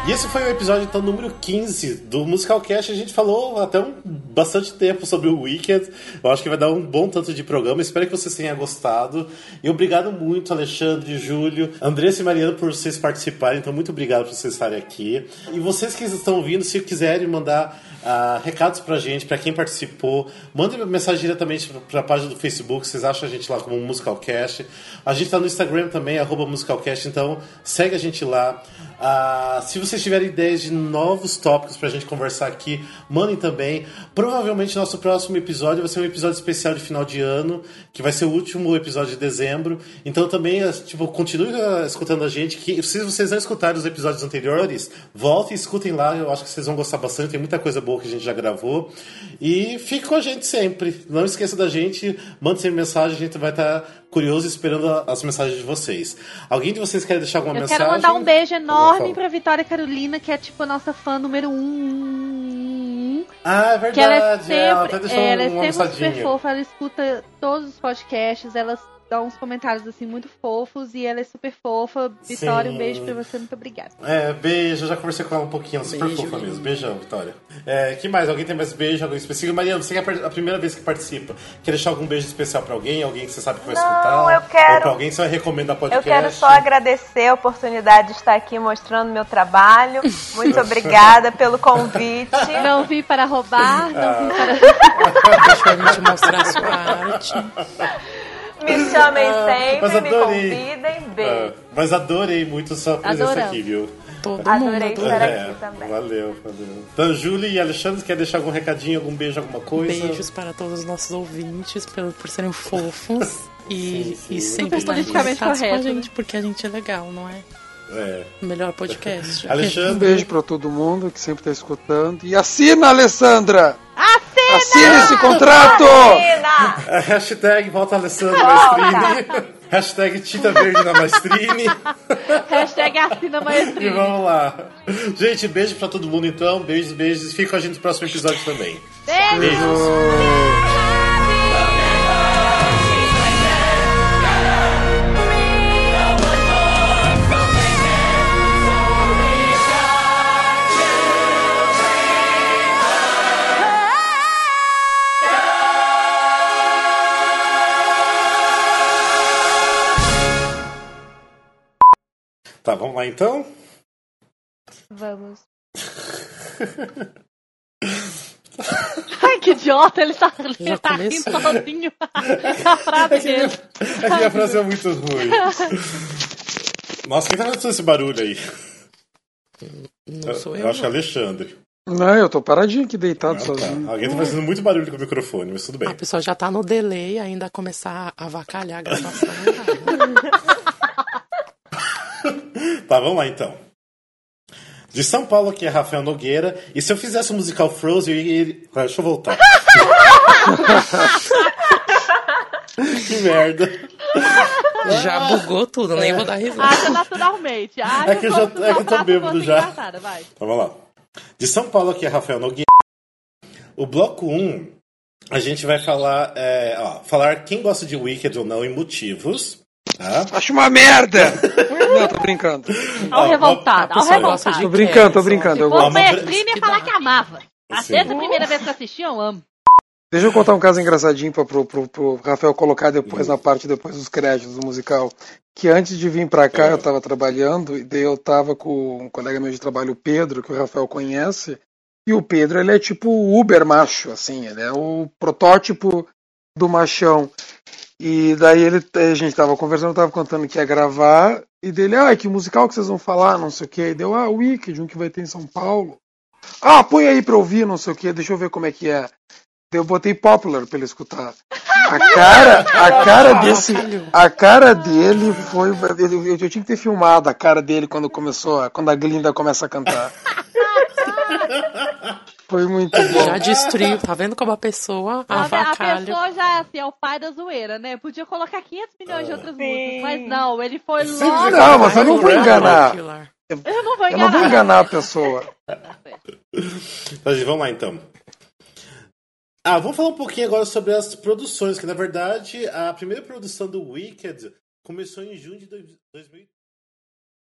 E esse foi o episódio, então, número 15 do Musicalcast. A gente falou até um, bastante tempo sobre o Weekend. Eu acho que vai dar um bom tanto de programa. Espero que vocês tenham gostado. E obrigado muito, Alexandre, Júlio, Andressa e Mariana, por vocês participarem. Então, muito obrigado por vocês estarem aqui. E vocês que estão ouvindo, se quiserem mandar ah, recados pra gente, pra quem participou, mandem mensagem diretamente pra, pra página do Facebook. Vocês acham a gente lá como Musicalcast. A gente tá no Instagram também, arroba Musicalcast. Então, segue a gente lá. Ah, se vocês tiverem ideias de novos tópicos pra gente conversar aqui, mandem também. Provavelmente nosso próximo episódio vai ser um episódio especial de final de ano, que vai ser o último episódio de dezembro. Então também, eh, tipo, continue eh, escutando a gente. Que se vocês não escutarem os episódios anteriores, voltem e escutem lá. Eu acho que vocês vão gostar bastante. Tem muita coisa boa que a gente já gravou. E fique com a gente sempre. Não esqueça da gente. Mande sempre mensagem. A gente vai estar curioso esperando as mensagens de vocês. Alguém de vocês quer deixar alguma
Eu
mensagem?
quero mandar um beijo enorme pra Vitória Carolina, que é tipo a nossa fã número um.
Ah, é
Que ela é
verdade.
sempre,
ela até deixou
ela é sempre super fofa, ela escuta todos os podcasts, ela dá uns comentários assim muito fofos e ela é super fofa. Vitória,
Sim.
um beijo pra você, muito obrigada.
É, beijo, eu já conversei com ela um pouquinho, ela é super
Beijo,
fofa
beijo.
mesmo. Beijão, Vitória. É, que mais? Alguém tem mais beijo, alguém específico? Mariana, você que é a primeira vez que participa. Quer deixar algum beijo especial pra alguém? Alguém que você sabe que vai
Não,
escutar?
eu quero-
Ou pra alguém que você vai recomendar
Eu
podcast?
quero só agradecer a oportunidade de estar aqui mostrando meu trabalho. Muito obrigada pelo convite.
Não vim para roubar, não
Ah.
vim para.
Deixa a gente mostrar a sua arte.
Me chamem
Ah,
sempre, me convidem.
Ah,
Beijo.
mas adorei muito sua presença
Adoramos.
aqui, viu?
Todo
Adorei
mundo.
estar
É,
aqui também.
valeu, valeu. Então, Júlia e Alexandre, quer deixar algum recadinho, algum beijo, alguma coisa?
Beijos para todos os nossos ouvintes pelo, por serem fofos e,
Sim, sim.
e sempre estarem conectados com a gente, porque a gente é legal, não é?
É.
Melhor podcast.
Um
Alexandre,
beijo pra todo mundo que sempre tá escutando. E assina, Alessandra!
Assina!
Assina esse contrato!
Assina!
É, hashtag volta Alessandro
Volta.
Maestrine. hashtag Tinta Verde na Maestrine.
Hashtag assina
E
maestria.
vamos lá. Gente, beijo pra todo mundo então. Beijos, beijos. Fica com a gente no próximo episódio também.
Beijo!
Beijos. Tá, vamos lá então?
Vamos.
Ai, que idiota, ele tá, ele tá rindo sozinho da frase dele.
É que a frase é muito ruim. Nossa, quem tá fazendo esse barulho aí?
Não sou
eu,
eu.
acho que é Alexandre.
Não, eu tô paradinho aqui deitado
Ah, tá.
sozinho.
Alguém tá fazendo muito barulho com o microfone, mas tudo bem.
A pessoa já tá no delay, ainda começar a avacalhar a gravação.
Tá, vamos lá então. De São Paulo, aqui é Rafael Nogueira. E se eu fizesse um musical Frozen, eu iria. Ah, Deixa eu voltar. que merda.
já bugou tudo, nem vou dar risada.
Acha naturalmente. Acha
É que eu já- é que eu tô bêbado
fosse
já.
engraçada, vai.
Então, vamos lá. De São Paulo, aqui é Rafael Nogueira. O bloco 1, a gente vai falar, é, ó, falar quem gosta de Wicked ou não e motivos. Tá?
Acho uma merda! Não, tô brincando.
Ao revoltado, ao revoltado.
Tô brincando, tô brincando.
Se
Eu
uma-
maestrina, ia falar que amava. Desde a primeira vez que eu assisti, eu amo.
Deixa eu contar um caso engraçadinho pra, pro, pro, pro Rafael colocar depois na parte depois dos créditos do musical. Que antes de vir pra cá eu tava trabalhando e daí eu tava com um colega meu de trabalho, o Pedro, que o Rafael conhece. E o Pedro, ele é tipo o Uber macho, assim, ele é o protótipo do machão. E daí ele, a gente tava conversando, tava contando que ia gravar, e dele, ah, que musical que vocês vão falar, não sei o que. E deu, ah, Wicked, um que vai ter em São Paulo. Ah, põe aí pra ouvir, não sei o que, deixa eu ver como é que é. Daí Eu botei Popular pra ele escutar. A cara, a cara desse, a cara dele foi, eu, eu tinha que ter filmado a cara dele quando começou, quando a Glinda começa a cantar. Foi muito bom.
Já destruiu, tá vendo como a pessoa
A, a
avacalha.
pessoa já assim, é o pai da zoeira, né? Podia colocar 500 milhões de outras
Sim.
músicas, mas não, ele foi
Sim,
logo.
Não, mas eu não vou enganar.
Eu não vou
Eu não vou
enganar.
enganar a pessoa.
Tá, gente, vamos lá então. Ah, vamos falar um pouquinho agora sobre as produções, que na verdade a primeira produção do Wicked começou em junho de dois- 2000